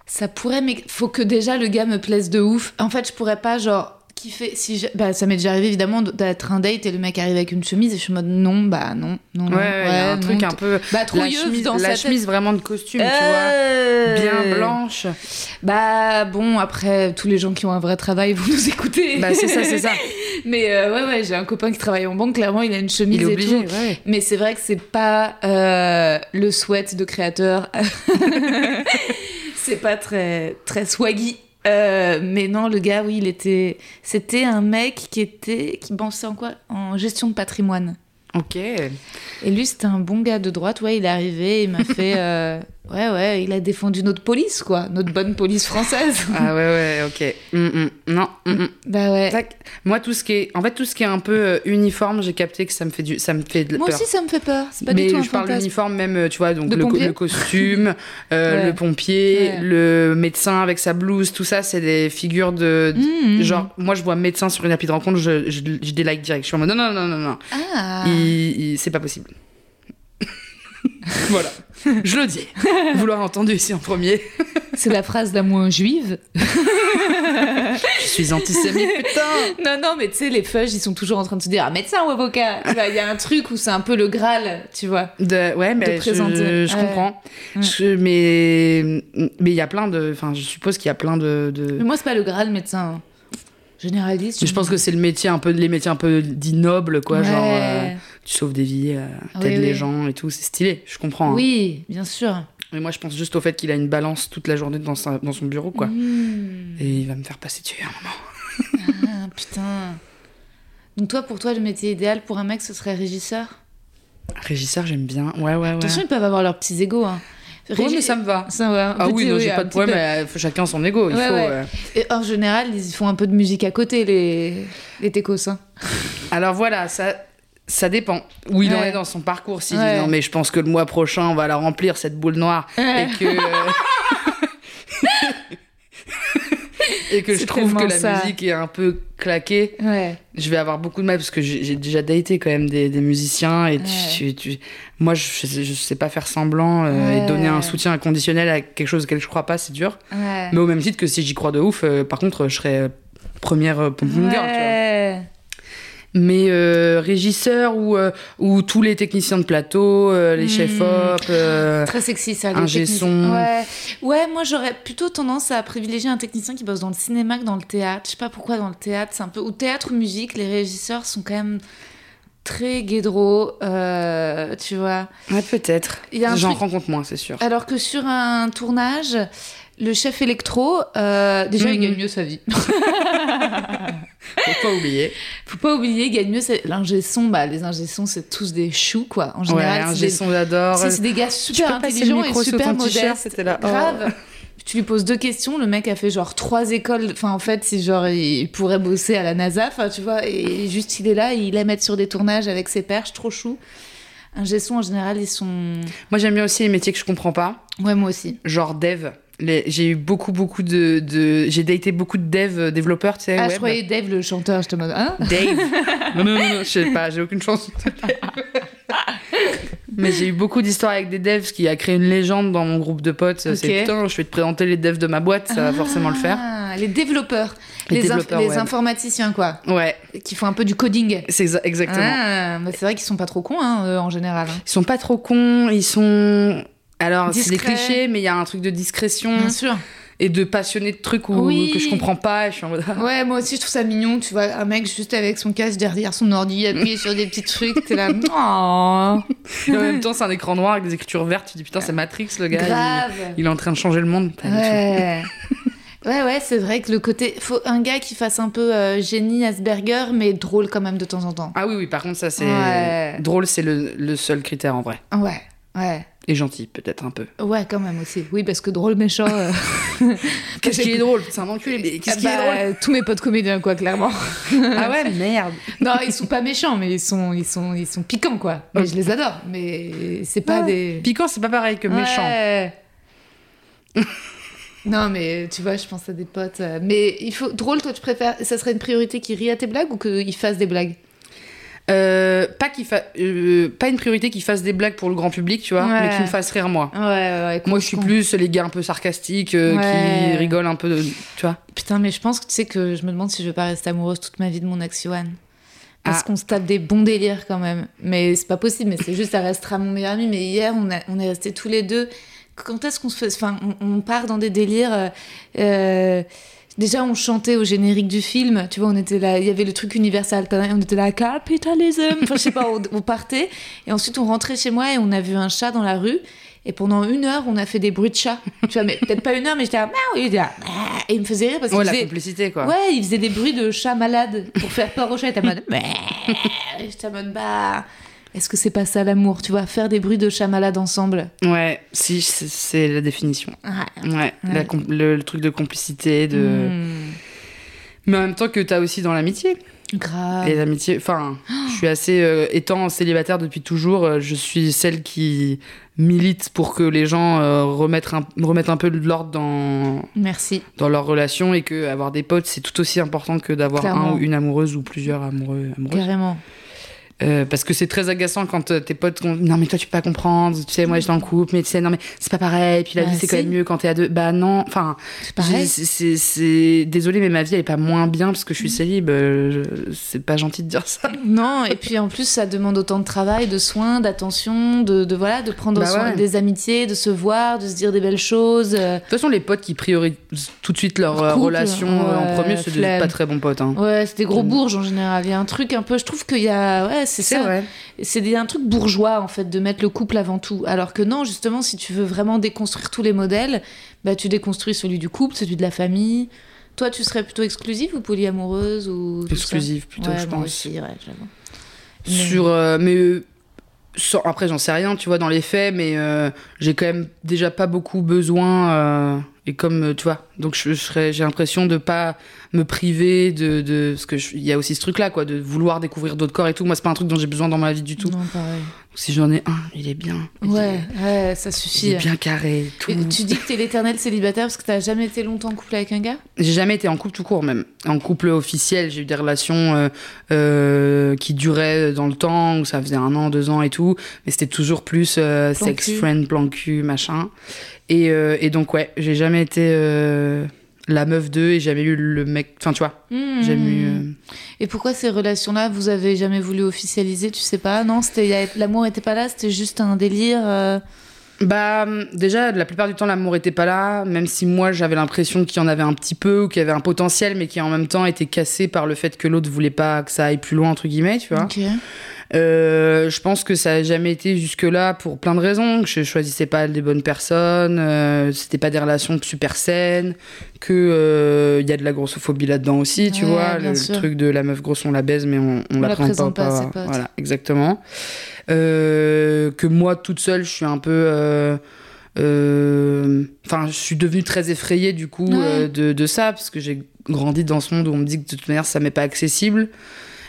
ça pourrait, mais faut que déjà le gars me plaise de ouf. En fait, je pourrais pas, genre, kiffer. Si je- bah, ça m'est déjà arrivé évidemment d'être un date et le mec arrive avec une chemise et je suis en mode non, bah non, non, Ouais, non. il y a un non, truc un peu. Bah, La chemise, dans la sa chemise vraiment de costume, tu vois. Euh, Bien blanche. Bah bon, après, tous les gens qui ont un vrai travail vont nous écouter. Bah, c'est ça, c'est ça. Mais euh, ouais, ouais, j'ai un copain qui travaille en banque, clairement, il a une chemise Il est et obligé, tout. ouais. Mais c'est vrai que c'est pas euh, le sweat de créateur. c'est pas très, très swaggy. Euh, mais non, le gars, oui, il était. C'était un mec qui était. qui pensait en quoi? En gestion de patrimoine. Ok. Et lui, c'était un bon gars de droite. Ouais, il est arrivé, il m'a fait. euh, Ouais, ouais, il a défendu notre police, quoi. Notre bonne police française. Ah ouais, ouais, ok. Mm, mm. Non. mm, bah ouais. Tac. Moi, tout ce qui est, en fait, tout ce qui est un peu euh, uniforme, j'ai capté que ça me fait du, ça me fait de Moi peur. aussi, ça me fait peur. C'est pas mais du tout un je parle d'uniforme même, euh, tu vois, donc le, co- pompier le costume, euh, Ouais. le pompier, Ouais. le médecin avec sa blouse, tout ça, c'est des figures de. Genre, moi, je vois médecin sur une appli de rencontre, je, je, je délike direct. Je suis en mode non, non, non, non, non. Ah. C'est pas possible. voilà. Je le dis. Vous l'aurez entendu ici en premier. C'est la phrase la moins juive. Je suis antisémite, putain. Non, non, mais tu sais, les fudges, ils sont toujours en train de se dire ah, médecin ou avocat? Il y a un truc où c'est un peu le Graal, tu vois. De, ouais, mais De je, je comprends. Ouais. Je- mais mais il y a plein de. Enfin, je suppose qu'il y a plein de. de- Mais moi, c'est pas le Graal médecin. hein. Généraliste. Je pense que c'est le métier un peu, les métiers un peu dits nobles, quoi. Ouais. Genre, euh, tu sauves des vies, euh, t'aides oui, les oui. gens et tout. C'est stylé, je comprends. hein. Oui, bien sûr. Mais moi, je pense juste au fait qu'il a une balance toute la journée dans, sa- dans son bureau, quoi. Mmh. Et il va me faire passer dessus à un moment. Ah, putain. Donc toi, pour toi, le métier idéal pour un mec, ce serait régisseur? Régisseur, j'aime bien. Ouais, ouais, ouais. Attention, ils peuvent avoir leurs petits égos. Hein. Ouais, Régi- mais ça me va. Ça va. Ah oui, non, j'ai pas de problème. peu. euh, chacun son ego. Il Ouais, faut. ouais. euh, Et en général, ils font un peu de musique à côté, les, les techos. hein. Alors voilà, ça. Ça dépend où il en est dans son parcours. S'il Ouais. dit non, mais je pense que le mois prochain, on va la remplir, cette boule noire. Ouais. Et que. euh, et que je trouve que la ça. musique est un peu claquée. Ouais. Je vais avoir beaucoup de mal parce que j'ai déjà daté quand même des, des musiciens et tu- tu- moi je, je sais pas faire semblant euh, Ouais. et donner un soutien inconditionnel à quelque chose auquel je crois pas, c'est dur. Mais au même titre que si j'y crois de ouf, euh, par contre je serais première euh, pom pom girl, tu vois. Mais euh, régisseur ou, euh, ou tous les techniciens de plateau, euh, les Hmm. chefs-op. euh, Très sexy ça. les son. Ouais. ouais, moi j'aurais plutôt tendance à privilégier un technicien qui bosse dans le cinéma que dans le théâtre. Je sais pas pourquoi dans le théâtre, c'est un peu. Ou théâtre ou musique, les régisseurs sont quand même très guédros, euh, tu vois. Ouais, peut-être. Un J'en truc- rencontre moins, c'est sûr. Alors que sur un tournage, le chef électro, euh, déjà il Mhm. gagne mieux sa vie. Faut pas oublier. Faut pas oublier, il gagne mieux sa... l'ingé son. Bah, les ingé c'est tous des choux, quoi. En Ouais, général, un c'est des... son j'adore. c'est- des gars super intelligents et super modestes. c'était là. Oh. Grave. Tu lui poses deux questions, le mec a fait genre trois écoles. Enfin, en fait, si genre il pourrait bosser à la NASA, enfin, tu vois, et juste il est là, il aime être sur des tournages avec ses perches, trop chou. Un son en général, ils sont. Moi j'aime bien aussi les métiers que je comprends pas. Ouais, moi aussi. genre dev. J'ai eu beaucoup, beaucoup de. de... J'ai daté beaucoup de dev euh, développeurs, tu sais. Ah, web. je croyais Dave le chanteur, je te mode. Hein Dave. non, non, non, non, je sais pas, j'ai aucune chance. Mais j'ai eu beaucoup d'histoires avec des devs, ce qui a créé une légende dans mon groupe de potes. C'est putain, je vais te présenter les devs de ma boîte, ça va forcément le faire. Ah, Les développeurs. Les Les, inf- développeurs, les ouais. informaticiens, quoi. Ouais, Qui font un peu du coding. c'est exa- exactement. Ah, bah, c'est vrai qu'ils sont pas trop cons, hein, eux, en général. hein. Ils sont pas trop cons, ils sont. Alors, c'est des clichés, mais il y a un truc de discrétion Bien sûr. et de passionné de trucs où, Oui. que je comprends pas. Et je suis en mode. ah. Ouais, moi aussi, je trouve ça mignon. Tu vois, un mec juste avec son casque derrière son ordi, appuyé sur des petits trucs. T'es là. Oh, Et en même temps, c'est un écran noir avec des écritures vertes. Tu dis putain, c'est Matrix, le gars. il- grave. Il, est en train de changer le monde. Ouais. Ouais, ouais, c'est vrai que le côté. Faut un gars qui fasse un peu euh, génie Asperger, mais drôle quand même de temps en temps. Ah oui, oui, par contre, ça, c'est. Ouais. Drôle, c'est le, le seul critère en vrai. Ouais, ouais. Et gentil, peut-être un peu. Ouais, quand même aussi. Oui, parce que drôle, méchant. euh, Qu'est-ce qui est drôle? C'est un enculé, mais qu'est-ce qui est drôle? bah, Tous mes potes comédiens, quoi, clairement. Ah ouais, merde. Non, ils sont pas méchants, mais ils sont, ils sont, ils sont piquants, quoi. Mais je les adore. Mais c'est pas Ouais. des. Piquant, c'est pas pareil que méchant. Ouais. non, mais tu vois, je pense à des potes. euh, Mais il faut. Drôle, toi, tu préfères. Ça serait une priorité qu'il rie à tes blagues ou qu'il fasse des blagues? Euh, pas, qu'il fa... euh, pas une priorité qu'il fasse des blagues pour le grand public, tu vois, Ouais. mais qu'il me fasse rire moi. Ouais, ouais, ouais. Moi, je suis plus les gars un peu sarcastiques euh, qui rigolent un peu, de... tu vois. Putain, mais je pense que tu sais que je me demande si je vais pas rester amoureuse toute ma vie de mon ex. Parce Ah. qu'on se tape des bons délires quand même. Mais c'est pas possible, mais c'est juste, ça restera mon meilleur ami. Mais hier, on, a- on est restés tous les deux. Quand est-ce qu'on se fait. Enfin, on, on part dans des délires. Déjà, on chantait au générique du film, tu vois, on était là, il y avait le truc universal, on était là, capitalism, enfin, je sais pas, on, on partait, et ensuite on rentrait chez moi et on a vu un chat dans la rue, et pendant une heure, on a fait des bruits de chat, tu vois, mais peut-être pas une heure, mais j'étais là, Miaou il était là, Miaou et il me faisait rire parce qu'il Ouais, la faisait, complicité, quoi. ouais, il faisait des bruits de chat malade pour faire peur au chat, il était en mode, et j'étais en mode, bah, est-ce que c'est pas ça l'amour, tu vois, faire des bruits de chat malade ensemble? Ouais, si, c'est- la définition. Ouais. Ouais, le, le truc de complicité, de... Hmm, Mais en même temps que t'as aussi dans l'amitié. grave. Les amitiés, enfin, je suis assez. euh, étant célibataire depuis toujours, euh, je suis celle qui milite pour que les gens euh, remettent, un, remettent un peu de l'ordre dans, Merci. dans leur relation et que avoir des potes, c'est tout aussi important que d'avoir un ou une amoureuse ou plusieurs amoureux, amoureuses. Carrément. Euh, parce que c'est très agaçant quand euh, tes potes. Non, mais toi, tu peux pas comprendre. Tu sais, moi, j'étais en couple, mais tu sais, non, mais c'est pas pareil. Puis la Bah, vie, c'est quand même mieux quand t'es à deux. Bah, non. Enfin, C'est Désolée, mais ma vie, elle est pas moins bien parce que je suis célib. euh, C'est pas gentil de dire ça. Non, et puis en plus, ça demande autant de travail, de soins, d'attention, de, de, voilà, de prendre Bah soin ouais. des amitiés, de se voir, de se dire des belles choses. De toute façon, les potes qui priorisent tout de suite leur Leur couple, relation en premier, c'est pas très bons potes. Hein. Ouais, c'est des gros Mm. bourges en général. Il y a un truc un peu, je trouve qu'il y a, ouais, c'est ça. C'est un truc bourgeois en fait de mettre le couple avant tout. Alors que non, justement, si tu veux vraiment déconstruire tous les modèles, bah tu déconstruis celui du couple, celui de la famille. Toi, tu serais plutôt exclusive ou polyamoureuse ou Exclusive plutôt, Ouais, je pense. aussi, ouais, j'avoue. Mais- Sur, euh, mais euh, sans- après, j'en sais rien, tu vois, dans les faits, mais euh, j'ai quand même déjà pas beaucoup besoin. Et comme, euh, tu vois, donc je, je serais, j'ai l'impression de pas me priver de. de parce qu'il y a aussi ce truc-là, quoi, de vouloir découvrir d'autres corps et tout. Moi, c'est pas un truc dont j'ai besoin dans ma vie du tout. Non, pareil. Si j'en ai un, il est bien. Il Ouais, est- ouais, ça Il suffit. est bien carré. Tout. Et tu dis que t'es l'éternel célibataire parce que t'as jamais été longtemps en couple avec un gars? J'ai jamais été en couple tout court, même. En couple officiel, j'ai eu des relations euh, euh, qui duraient dans le temps, où ça faisait un an, deux ans et tout. Mais c'était toujours plus euh, sex cul. friend, plan cul, machin. Et, euh, et donc, ouais, j'ai jamais été euh, la meuf d'eux et jamais eu le mec. Enfin, tu vois, j'ai jamais eu. euh, Et pourquoi ces relations-là, vous avez jamais voulu officialiser Tu sais pas? Non, c'était l'amour était pas là, c'était juste un délire. Bah, déjà, la plupart du temps, l'amour était pas là, même si moi, j'avais l'impression qu'il y en avait un petit peu ou qu'il y avait un potentiel, mais qui en même temps était cassé par le fait que l'autre voulait pas que ça aille plus loin, entre guillemets, tu vois. Ok. Euh, je pense que ça a jamais été jusque-là pour plein de raisons. Que je choisissais pas des bonnes personnes, euh, c'était pas des relations super saines, que euh, y a de la grossophobie là-dedans aussi, tu Ouais, vois, le, truc de la meuf grosse on la baise mais on, on, On la la présente pas pas. ses potes. Voilà, exactement. Euh, que moi toute seule, je suis un peu euh, euh, Enfin, je suis devenue très effrayée du coup Ouais. de, de ça, parce que j'ai grandi dans ce monde où on me dit que de toute manière ça m'est pas accessible.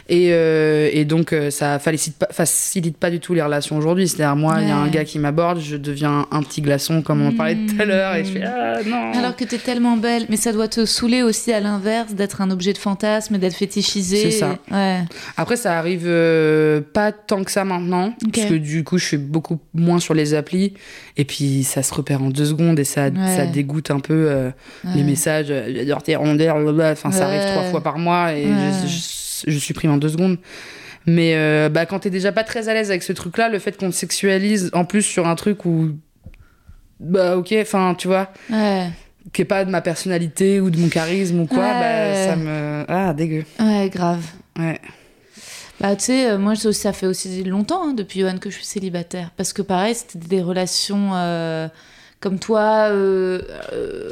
Et, euh, et donc, euh, ça facilite pas, facilite pas du tout les relations aujourd'hui. C'est-à-dire, moi, il y a un gars qui m'aborde, je deviens un petit glaçon, comme on en parlait tout à l'heure, et je fais Ah non Alors que t'es tellement belle, mais ça doit te saouler aussi à l'inverse d'être un objet de fantasme d'être fétichisé. C'est ça. Ouais. Après, ça arrive euh, pas tant que ça maintenant, Ok. parce que du coup, je suis beaucoup moins sur les applis, et puis ça se repère en deux secondes, et ça, Ouais. ça dégoûte un peu euh, les messages, j'adore tes blablabla. enfin, ça arrive trois fois par mois, et je, je- je supprime en deux secondes. Mais euh, bah, quand t'es déjà pas très à l'aise avec ce truc-là, le fait qu'on te sexualise en plus sur un truc où. Bah, ok, enfin, tu vois, Ouais. qui est pas de ma personnalité ou de mon charisme ou quoi, Ouais. bah, ça me. Ah, dégueu. Ouais, grave. Ouais. Bah, tu sais, euh, moi, ça fait aussi longtemps, hein, depuis Johan, que je suis célibataire. Parce que, pareil, c'était des relations euh, comme toi, euh,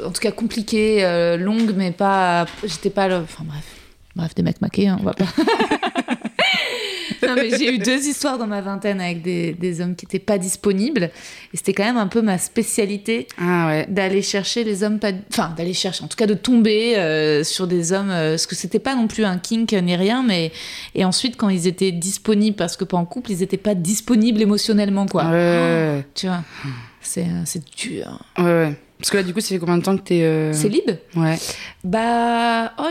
en tout cas compliquées, longues, mais pas. J'étais pas. Enfin, bref. Bref, des mecs maqués, hein, on va pas. non, mais j'ai eu deux histoires dans ma vingtaine avec des, des hommes qui étaient pas disponibles. Et c'était quand même un peu ma spécialité Ah, ouais. d'aller chercher les hommes pas enfin d'aller chercher en tout cas de tomber euh, sur des hommes euh, parce que c'était pas non plus un kink ni rien mais et ensuite quand ils étaient disponibles parce que pas en couple ils étaient pas disponibles émotionnellement quoi Ouais, tu vois c'est euh, c'est dur ouais, ouais. Parce que là, du coup, ça fait combien de temps que t'es. euh, c'est libre Ouais. bah oi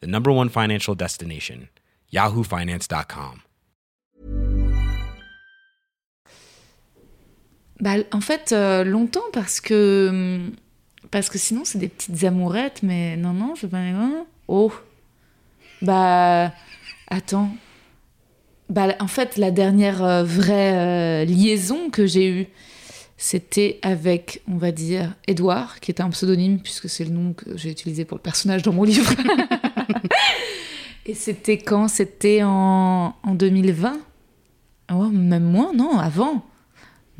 the number one financial destination, yahoofinance.com. bah en fait euh, longtemps parce que hum, parce que sinon c'est des petites amourettes mais non non je pas hein. oh bah attends bah en fait la dernière euh, vraie euh, liaison que j'ai eue c'était avec on va dire Edouard qui était un pseudonyme puisque c'est le nom que j'ai utilisé pour le personnage dans mon livre et c'était quand? C'était en, en 2020 oh, même moins non avant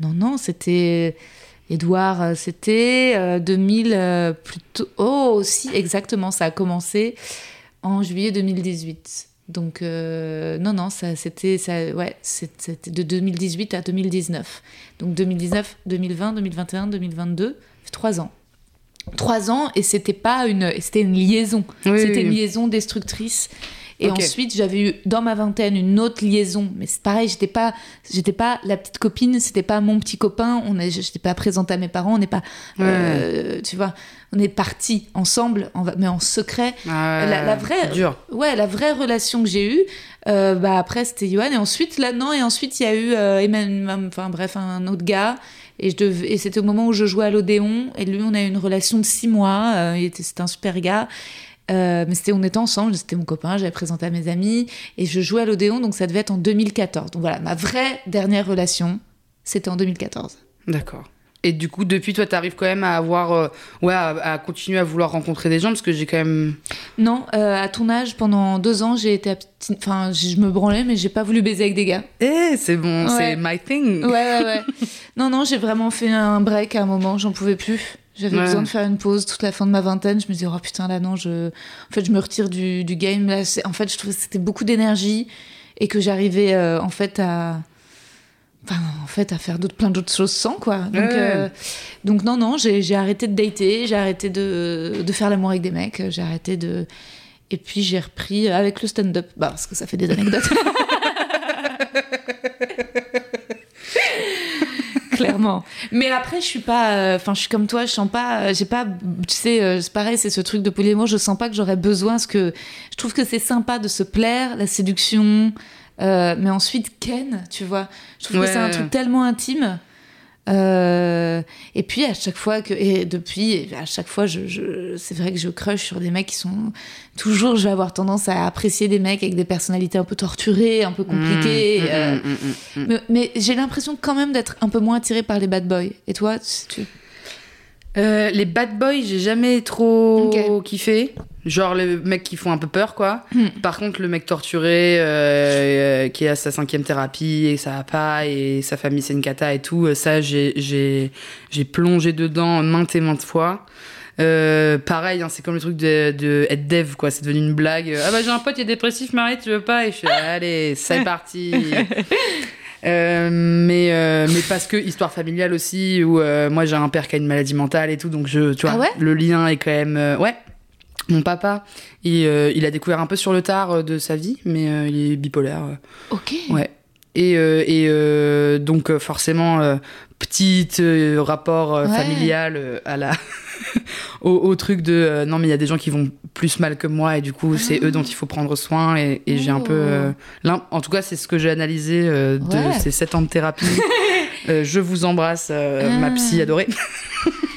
non, non, c'était. Edouard, euh, c'était euh, 2000 euh. Oh, si, exactement, ça a commencé en juillet 2018. Donc, euh, non, non, c'était. Ça, ouais, c'était de 2018 à 2019. Donc, 2019, 2020, 2021, 2022, trois ans. Trois ans, et c'était pas une. C'était une liaison. Oui, c'était oui, une oui. liaison destructrice. Et ensuite, j'avais eu dans ma vingtaine une autre liaison, mais c'est pareil, j'étais pas, j'étais pas la petite copine, c'était pas mon petit copain. On j'étais pas présente à mes parents, on n'est pas, euh, tu vois, on est partis ensemble, en mais en secret. Ah, La- la vraie- Dur. Ouais, la vraie relation que j'ai eue, euh, bah après c'était Johan et ensuite là non et ensuite il y a eu euh, Emmanuel- enfin bref un autre gars et je dev- et c'était au moment où je jouais à l'Odéon et lui on a eu une relation de six mois, euh, c'était un super gars. Euh, mais c'était on était ensemble, c'était mon copain, j'avais présenté à mes amis et je jouais à l'Odéon donc ça devait être en 2014. Donc voilà, ma vraie dernière relation, c'était en 2014. D'accord. Et du coup, depuis, toi, t'arrives quand même à avoir. euh, ouais, à, à continuer à vouloir rencontrer des gens parce que j'ai quand même. Non, euh, à ton âge, pendant deux ans, j'ai été enfin je me branlais mais j'ai pas voulu baiser avec des gars. Eh, c'est bon, Ouais. c'est my thing. Ouais, ouais, ouais. non, non, j'ai vraiment fait un break à un moment, j'en pouvais plus. J'avais Ouais. besoin de faire une pause toute la fin de ma vingtaine. Je me disais, oh putain, là, non, je... En fait, je me retire du, du game. Là, en fait, je trouvais que c'était beaucoup d'énergie et que j'arrivais, euh, en fait, à... Enfin, en fait, à faire d'autres, plein d'autres choses sans, quoi. Donc, Ouais. euh, donc non, non, j'ai, j'ai arrêté de dater, j'ai arrêté de, de faire l'amour avec des mecs, j'ai arrêté de... Et puis, j'ai repris avec le stand-up, bah, parce que ça fait des anecdotes. clairement. Mais après, je suis pas. euh, Enfin, je suis comme toi, je sens pas. euh, J'ai pas. Tu sais, euh, c'est pareil, c'est ce truc de polyamour. Je sens pas que j'aurais besoin. Parce que je trouve que c'est sympa de se plaire, la séduction. euh, mais ensuite, Ken, tu vois. Je trouve Ouais, que c'est un truc tellement intime. Euh, et puis à chaque fois que et depuis à chaque fois je, je- c'est vrai que je crush sur des mecs qui sont toujours je vais avoir tendance à apprécier des mecs avec des personnalités un peu torturées un peu compliquées Mmh, mmh, euh, mmh, mmh, mmh. mais, mais j'ai l'impression quand même d'être un peu moins attirée par les bad boys. Et toi, tu... Euh, les bad boys, j'ai jamais trop kiffé. Genre les mecs qui font un peu peur, quoi. Hmm. Par contre, le mec torturé, euh, euh, qui est à sa cinquième thérapie et ça va pas, et sa famille c'est une cata et tout, euh, ça j'ai plongé dedans maintes et maintes fois. Euh, pareil, hein, c'est comme le truc de, de être dev, quoi. C'est devenu une blague. Ah bah j'ai un pote, il est dépressif, Marie, tu veux pas? Et je suis allez, c'est parti. Euh, mais euh, mais parce que histoire familiale aussi où euh, moi j'ai un père qui a une maladie mentale et tout donc je tu vois Ah ouais? le lien est quand même ouais mon papa il, euh, il a découvert un peu sur le tard euh, de sa vie mais euh, il est bipolaire Ok. ouais et euh, et donc forcément petit rapport Ouais. familial à la au, au truc de non mais il y a des gens qui vont plus mal que moi et du coup c'est eux dont il faut prendre soin et, et j'ai un peu l'un- en tout cas c'est ce que j'ai analysé de Ouais. ces sept ans de thérapie je vous embrasse ma Ah. psy adorée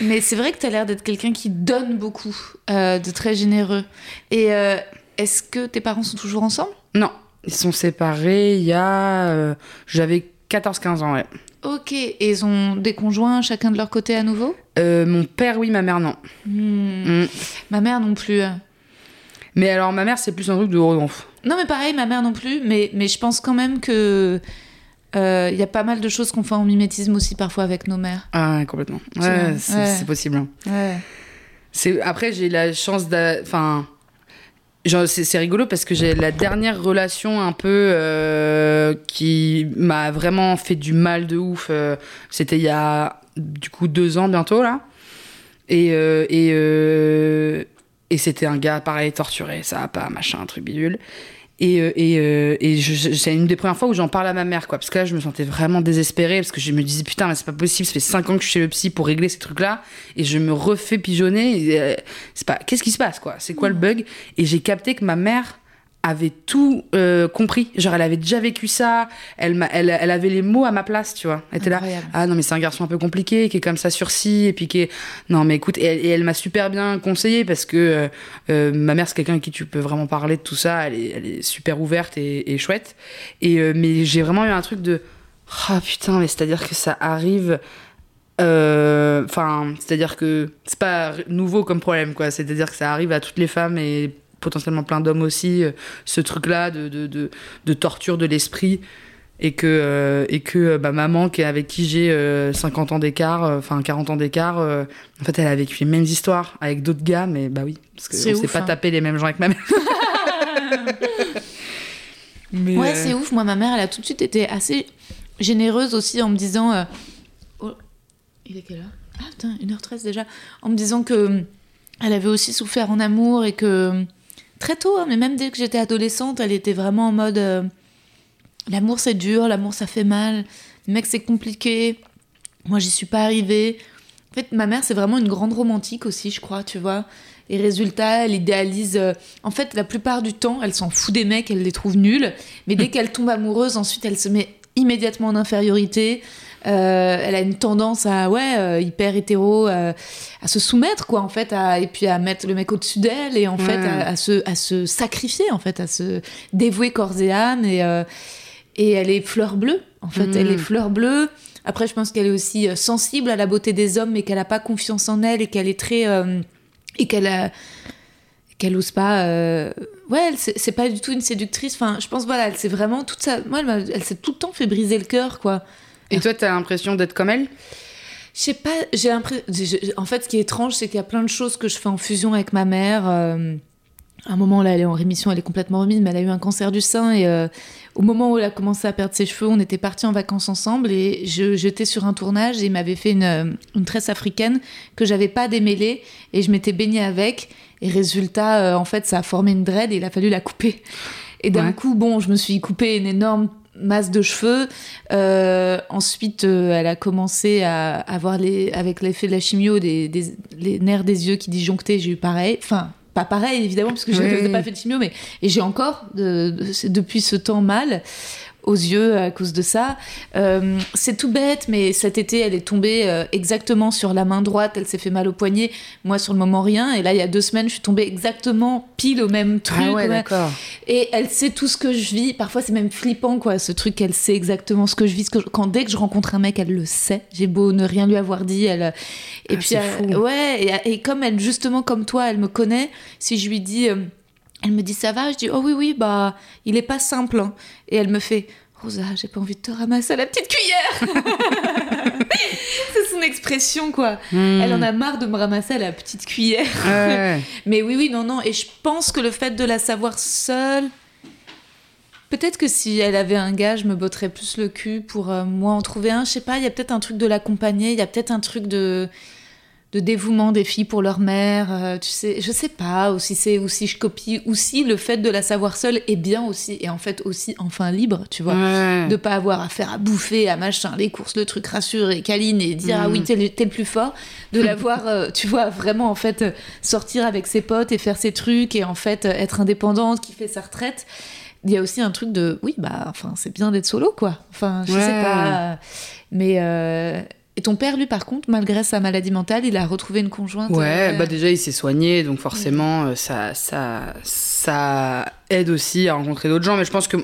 Mais c'est vrai que tu as l'air d'être quelqu'un qui donne beaucoup, euh, de très généreux. Et euh, est-ce que tes parents sont toujours ensemble? Non ils sont séparés il y a euh, j'avais 14-15 ans ouais Ok. Et ils ont des conjoints chacun de leur côté à nouveau? Mon père oui ma mère non Hmm. Mm. Ma mère non plus. mais alors ma mère c'est plus un truc de Non, mais pareil, ma mère non plus. Mais, mais je pense quand même que. Euh, Il y a pas mal de choses qu'on fait en mimétisme aussi parfois avec nos mères. ah complètement ouais c'est ouais. possible hein. Ouais. C'est après j'ai la chance d'a- enfin c'est rigolo parce que j'ai la dernière relation un peu euh, qui m'a vraiment fait du mal de ouf. euh, C'était il y a du coup deux ans bientôt là et euh, et euh, et c'était un gars pareil torturé ça pas machin un truc bidule. Et, euh, et, euh, et c'est une des premières fois où j'en parle à ma mère, quoi. Parce que là, je me sentais vraiment désespérée, parce que je me disais, putain, mais c'est pas possible, ça fait 5 ans que je suis chez le psy pour régler ces trucs-là, et je me refais pigeonner. euh, c'est pas, qu'est-ce qui se passe, quoi? C'est quoi le bug? Et j'ai capté que ma mère avait tout euh, compris. Genre, elle avait déjà vécu ça, elle, elle, elle avait les mots à ma place, tu vois. Elle était là, ah non, mais c'est un garçon un peu compliqué, qui est comme ça sur ci, et puis qui est. Non, mais écoute, et elle, m'a super bien conseillé parce que euh, euh, ma mère, c'est quelqu'un à qui tu peux vraiment parler de tout ça. Elle est, elle est super ouverte et, et chouette. Et, euh, mais j'ai vraiment eu un truc de. Ah putain, mais c'est-à-dire que ça arrive. euh, Enfin, c'est-à-dire que c'est pas nouveau comme problème, quoi. C'est-à-dire que ça arrive à toutes les femmes et potentiellement plein d'hommes aussi, euh, ce truc-là de, de, de, de torture de l'esprit et que euh, et que euh, bah, maman qui est avec qui j'ai euh, 50 ans d'écart enfin 40 ans d'écart en fait elle a vécu les mêmes histoires avec d'autres gars mais bah oui parce que C'est on s'est ouf, pas hein. tapé les mêmes gens avec ma mère mais Ouais, euh, c'est ouf. Moi, ma mère, elle a tout de suite été assez généreuse aussi en me disant. euh, oh, il est quelle heure? Ah putain, 1h13 déjà. En me disant que elle avait aussi souffert en amour et que très tôt, hein, mais même dès que j'étais adolescente, elle était vraiment en mode euh, l'amour c'est dur, l'amour ça fait mal, le mec c'est compliqué, moi j'y suis pas arrivée. En fait, ma mère c'est vraiment une grande romantique aussi, je crois, tu vois. Et résultat, elle idéalise. euh, En fait, la plupart du temps, elle s'en fout des mecs, elle les trouve nuls. Mais dès qu'elle tombe amoureuse, ensuite, elle se met immédiatement en infériorité. Euh, elle a une tendance à, ouais, euh, hyper hétéro, euh, à se soumettre, quoi, en fait, à- et puis à mettre le mec au-dessus d'elle, et en fait, Ouais. à, à se, à se sacrifier, en fait, à se dévouer corps et âme. Et, et elle est fleur bleue, en fait, elle est fleur bleue. Après, je pense qu'elle est aussi sensible à la beauté des hommes, mais qu'elle n'a pas confiance en elle, et qu'elle est très. et qu'elle a qu'elle ose pas euh, ouais c'est pas du tout une séductrice enfin je pense voilà elle s'est vraiment toute ça moi elle, elle s'est tout le temps fait briser le cœur quoi Et toi, t'as l'impression d'être comme elle? Je sais pas j'ai l'impression en fait ce qui est étrange c'est qu'il y a plein de choses que je fais en fusion avec ma mère euh, à un moment là elle est en rémission elle est complètement remise mais elle a eu un cancer du sein et euh, au moment où elle a commencé à perdre ses cheveux on était partis en vacances ensemble et j'étais sur un tournage et il m'avait fait une, euh, une tresse africaine que j'avais pas démêlée et je m'étais baignée avec et résultat euh, en fait ça a formé une dread et il a fallu la couper et d'un Ouais. coup bon je me suis coupé une énorme masse de cheveux. Euh, ensuite euh, elle a commencé à avoir les avec l'effet de la chimio des, des- les nerfs des yeux qui disjonctaient. J'ai eu pareil. Enfin pas pareil évidemment parce que je n'ai oui. pas fait de chimio mais et j'ai encore de- de- c'est depuis ce temps mal aux yeux à cause de ça. Euh, c'est tout bête, mais cet été, elle est tombée euh, exactement sur la main droite, elle s'est fait mal au poignet. Moi, sur le moment, rien. Et là, il y a deux semaines, je suis tombée exactement pile au même truc. Ah ouais, d'accord. Et elle sait tout ce que je vis. Parfois, c'est même flippant, quoi, ce truc qu'elle sait exactement ce que je vis. ce que je- Quand dès que je rencontre un mec, elle le sait. J'ai beau ne rien lui avoir dit, elle. Et Ah, puis, elle- ouais. Et, et comme elle, justement, comme toi, elle me connaît. Si je lui dis, euh, elle me dit ça va, je dis oh oui oui bah il est pas simple. hein. Et elle me fait. Rosa, j'ai pas envie de te ramasser à la petite cuillère. c'est son expression quoi. Hmm. Elle en a marre de me ramasser à la petite cuillère. Ouais. Mais oui, oui, non, non. Et je pense que le fait de la savoir seule. Peut-être que si elle avait un gars, je me botterais plus le cul pour euh, moi en trouver un. Je sais pas, il y a peut-être un truc de l'accompagner, il y a peut-être un truc de, de dévouement des filles pour leur mère. euh, tu sais, je sais pas, ou si c'est, ou si je copie, ou si le fait de la savoir seule est bien aussi, et en fait aussi enfin libre, tu vois. Ouais. De pas avoir à faire à bouffer, à machin, les courses, le truc rassure et câline et dire ah oui, t'es le, le plus fort. De la voir, euh, tu vois, vraiment en fait sortir avec ses potes et faire ses trucs et en fait être indépendante, qui fait sa retraite. Il y a aussi un truc de oui, bah, enfin, c'est bien d'être solo, quoi. Enfin, je sais pas. Mais. euh, Et ton père, lui, par contre, malgré sa maladie mentale, il a retrouvé une conjointe. Ouais, euh, bah déjà il s'est soigné, donc forcément euh, ça, ça, ça aide aussi à rencontrer d'autres gens. Mais je pense que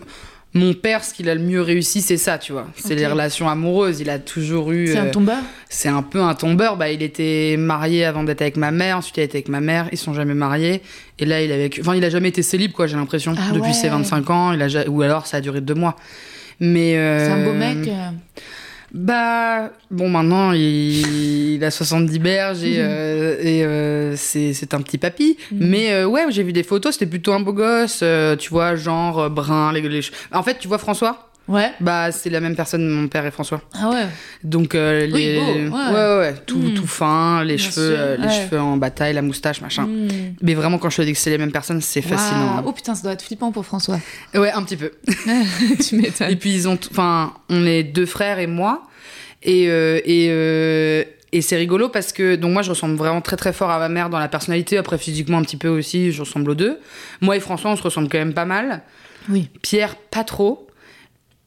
mon père, ce qu'il a le mieux réussi, c'est ça, tu vois. C'est les relations amoureuses. Il a toujours eu. C'est un euh, tombeur. c'est un peu un tombeur. Bah, il était marié avant d'être avec ma mère, ensuite il a été avec ma mère. Ils sont jamais mariés. Et là, il a vécu. Enfin, il a jamais été célib, quoi. J'ai l'impression Ah depuis ouais. ses 25 ans. Il a ou alors ça a duré deux mois. Mais euh, C'est un beau mec. Bah, bon, maintenant, il, il a 70 berges et, euh, et euh, c'est c'est un petit papy. Mhm. Mais euh, ouais, j'ai vu des photos, c'était plutôt un beau gosse, euh, tu vois, genre brun. Les, les En fait, tu vois François? Ouais. Bah, c'est la même personne, mon père et François. Ah ouais. Donc, euh, Oui, les... beau, ouais. ouais, ouais, tout, Mhm. tout fin, les Bien cheveux, euh, les ouais. cheveux en bataille, la moustache, machin. Hmm. Mais vraiment, quand je te dis que c'est les mêmes personnes, c'est fascinant. Oh putain, ça doit être flippant pour François. Ouais, un petit peu. tu m'étonnes. Et puis ils ont, enfin, on est deux frères et moi, et euh, et et c'est rigolo parce que donc moi je ressemble vraiment très très fort à ma mère dans la personnalité, après physiquement un petit peu aussi, je ressemble aux deux. Moi et François on se ressemble quand même pas mal. Oui. Pierre pas trop.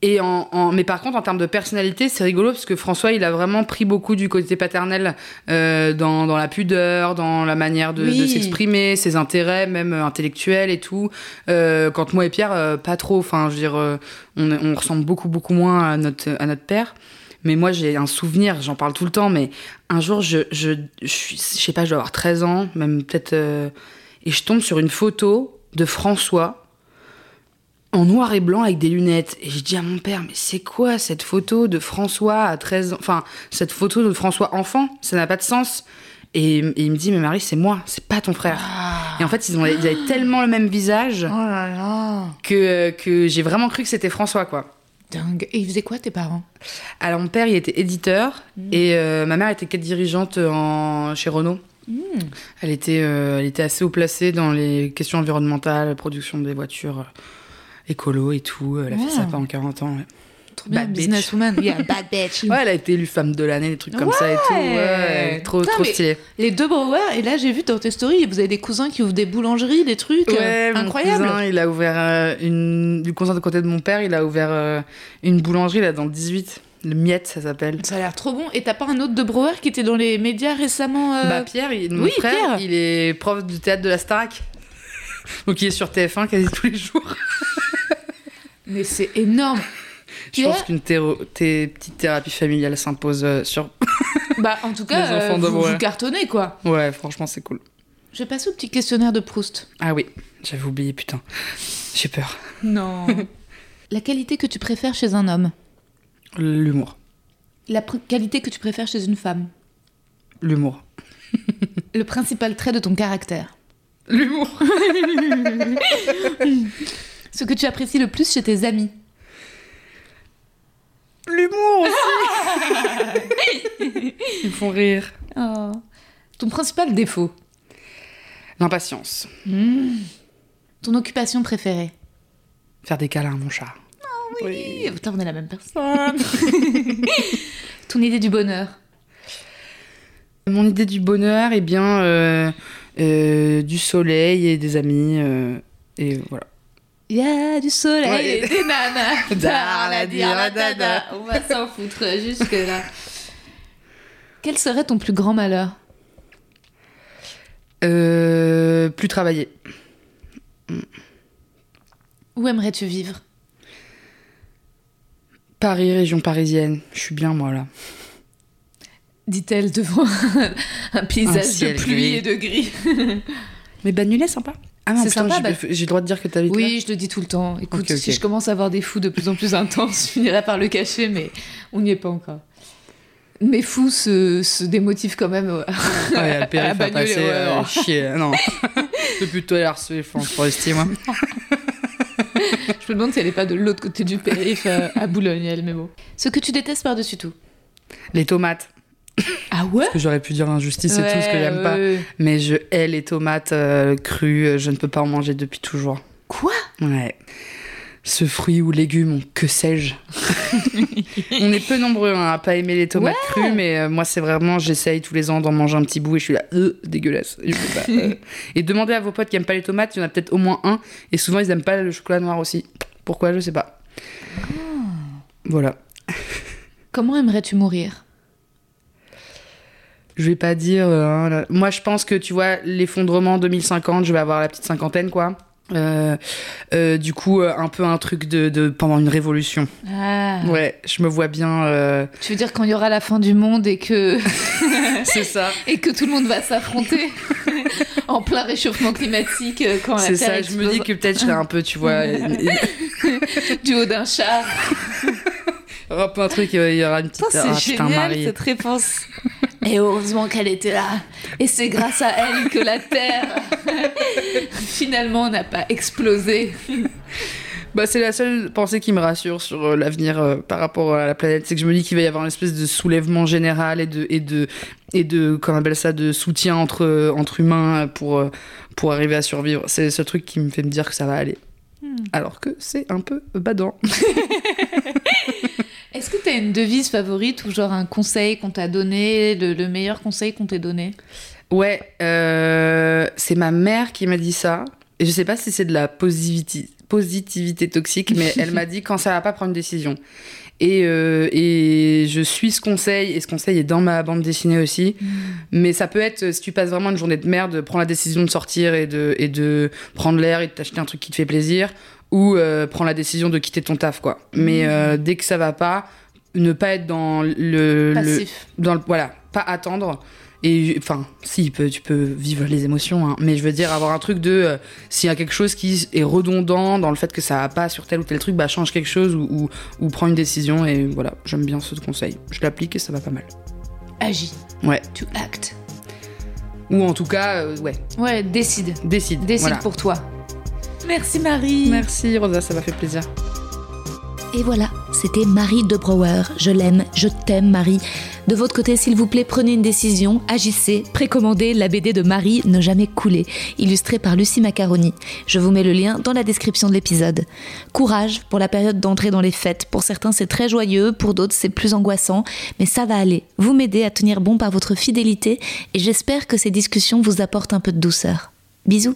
Et en, en- mais par contre, en termes de personnalité, c'est rigolo parce que François, il a vraiment pris beaucoup du côté paternel euh, dans, dans la pudeur, dans la manière de, Oui. de s'exprimer, ses intérêts, même euh, intellectuels et tout. Euh, quand moi et Pierre, euh, pas trop. Enfin, je veux dire, on, ressemble beaucoup, beaucoup moins à notre, à notre père. Mais moi, j'ai un souvenir, j'en parle tout le temps, mais un jour, je, je, je, je sais pas, je dois avoir 13 ans, même peut-être. et je tombe sur une photo de François en noir et blanc avec des lunettes. Et je dis à mon père, mais c'est quoi cette photo de François à 13 ans? Enfin, cette photo de François enfant, ça n'a pas de sens. Et, et il me dit, mais Marie, c'est moi, c'est pas ton frère. Et en fait, ils, ont, ils avaient tellement le même visage Oh là là. que, que j'ai vraiment cru que c'était François, quoi. Dingue. Et ils faisaient quoi tes parents? Alors, mon père, il était éditeur et euh, ma mère était quête dirigeante en, chez Renault. Elle était, euh, elle était assez haut placée dans les questions environnementales, production des voitures euh, écolo et tout. Elle a fait ça pendant 40 ans. ouais. Trop bien, Bad bitch. businesswoman. Yeah, bad bitch. Ouais, elle a été élue femme de l'année, des trucs comme ça et tout. Ouais, trop, Putain, trop stylé. Les deux Brouwer, et là j'ai vu dans tes stories, vous avez des cousins qui ouvrent des boulangeries, des trucs euh, Ouais, mon incroyables. cousin, il a ouvert euh, une. Du cousin de côté de mon père, il a ouvert euh, une boulangerie là dans le 18. Le Miette, ça s'appelle. Ça a l'air trop bon. Et t'as pas un autre de Brouwer qui était dans les médias récemment euh, Bah, Pierre, il- mon oui, frère, Pierre. il est prof du théâtre de la Starac. Donc il est sur TF1 quasi tous les jours. Mais c'est énorme. Je pense qu'une petite thérapie familiale s'impose euh, sur. Bah en tout cas, euh, vous, vous cartonnez quoi. Ouais, franchement, c'est cool. Je vais passer au petit questionnaire de Proust. Ah oui, j'avais oublié, putain. J'ai peur. Non. La qualité que tu préfères chez un homme? L'humour. La qualité que tu préfères chez une femme? L'humour. Le principal trait de ton caractère? L'humour. Ce que tu apprécies le plus chez tes amis. L'humour aussi Ils me font rire. Oh. Ton principal défaut. L'impatience. Ton occupation préférée. Faire des câlins à mon chat. Oui. Putain, on est la même personne. Ton idée du bonheur. Mon idée du bonheur, eh bien, euh, euh, du soleil et des amis. euh, et voilà. Il y a du soleil Ouais. et des nanas. Dada. On va s'en foutre jusque là. Quel serait ton plus grand malheur? Euh, plus travailler. Où aimerais-tu vivre? Paris, région parisienne. Je suis bien, moi, là. Dit-elle devant un paysage Un de pluie gris. et de gris. Mais Bagnolet, sympa. Ah non, C'est putain, sympa, j'ai j'ai le droit de dire que t'habites là Oui, je le dis tout le temps. Écoute, si je commence à avoir des fous de plus en plus intenses, je finirai par le cacher, mais on n'y est pas encore. Mes fous se, se démotivent quand même. ouais. Ouais, le périph' À a Bagnolet, passé ouais, euh, ouais. chier. Non. Depuis toi, elle a harcelé France Forestier, moi. Je me demande si elle n'est pas de l'autre côté du périph' euh, à Boulogne, elle, mais bon. Ce que tu détestes par-dessus tout. Les tomates. Ah ouais Que j'aurais pu dire injustice et tout ce que j'aime pas. Mais je hais les tomates euh, crues. euh, Je ne peux pas en manger depuis toujours. Quoi? Ouais. Ce fruit ou légume, que sais-je On est peu nombreux hein, à pas aimer les tomates crues, mais euh, moi c'est vraiment, j'essaye tous les ans d'en manger un petit bout et je suis là, euh, dégueulasse. Je peux pas. Et demandez à vos potes qui aiment pas les tomates, il y en a peut-être au moins un, et souvent ils aiment pas le chocolat noir aussi. Pourquoi? Je sais pas. Voilà. Comment aimerais-tu mourir? Je vais pas dire. euh, hein, là. Moi, je pense que tu vois, l'effondrement 2050, je vais avoir la petite cinquantaine, quoi. Euh, euh, du coup, euh, un peu un truc de, de pendant une révolution. Ah. Ouais, je me vois bien. euh, Tu veux dire quand il y aura la fin du monde et que, C'est ça. et que tout le monde va s'affronter en plein réchauffement climatique euh, quand C'est ça. Je me dis que peut-être je serais un peu, tu vois, du haut d'un char. un peu un truc. Il y aura une petite. Ah, c'est génial Marie. cette réponse. Et heureusement qu'elle était là. Et c'est grâce à elle que la Terre, finalement, n'a pas explosé. Bah, c'est la seule pensée qui me rassure sur euh, l'avenir euh, par rapport à la planète. C'est que je me dis qu'il va y avoir une espèce de soulèvement général et de, et de, et de comment on appelle ça, de soutien entre, entre humains pour, euh, pour arriver à survivre. C'est ce truc qui me fait me dire que ça va aller. Alors que c'est un peu badant. Est-ce que tu as une devise favorite ou genre un conseil qu'on t'a donné, le, le meilleur conseil qu'on t'ait donné? Ouais, euh, c'est ma mère qui m'a dit ça. Et je sais pas si c'est de la positivité, positivité toxique, mais elle m'a dit quand ça va pas prendre une décision. Et, euh, et je suis ce conseil, et ce conseil est dans ma bande dessinée aussi. Mais ça peut être, si tu passes vraiment une journée de merde, prends la décision de sortir et de, et de prendre l'air et de t'acheter un truc qui te fait plaisir, ou euh, prends la décision de quitter ton taf, quoi. Mais euh, dès que ça va pas, ne pas être dans le, le- Passif. dans le, voilà, pas attendre. Et enfin, si peut, tu peux vivre les émotions, hein, mais je veux dire avoir un truc de euh, s'il y a quelque chose qui est redondant dans le fait que ça va pas sur tel ou tel truc, bah change quelque chose ou, ou, ou prends une décision et voilà, j'aime bien ce conseil. Je l'applique et ça va pas mal. Agis. Ouais. To act. Ou en tout cas, euh, ouais, Ouais, décide. décide. Décide voilà. pour toi. Merci Marie. Merci Rosa, ça m'a fait plaisir. Et voilà, c'était Marie de Brouwer. Je l'aime, je t'aime Marie. De votre côté, s'il vous plaît, prenez une décision, agissez, précommandez la BD de Marie Ne jamais couler, illustrée par Lucie Macaroni. Je vous mets le lien dans la description de l'épisode. Courage pour la période d'entrée dans les fêtes. Pour certains, c'est très joyeux, pour d'autres, c'est plus angoissant, mais ça va aller. Vous m'aidez à tenir bon par votre fidélité et j'espère que ces discussions vous apportent un peu de douceur. Bisous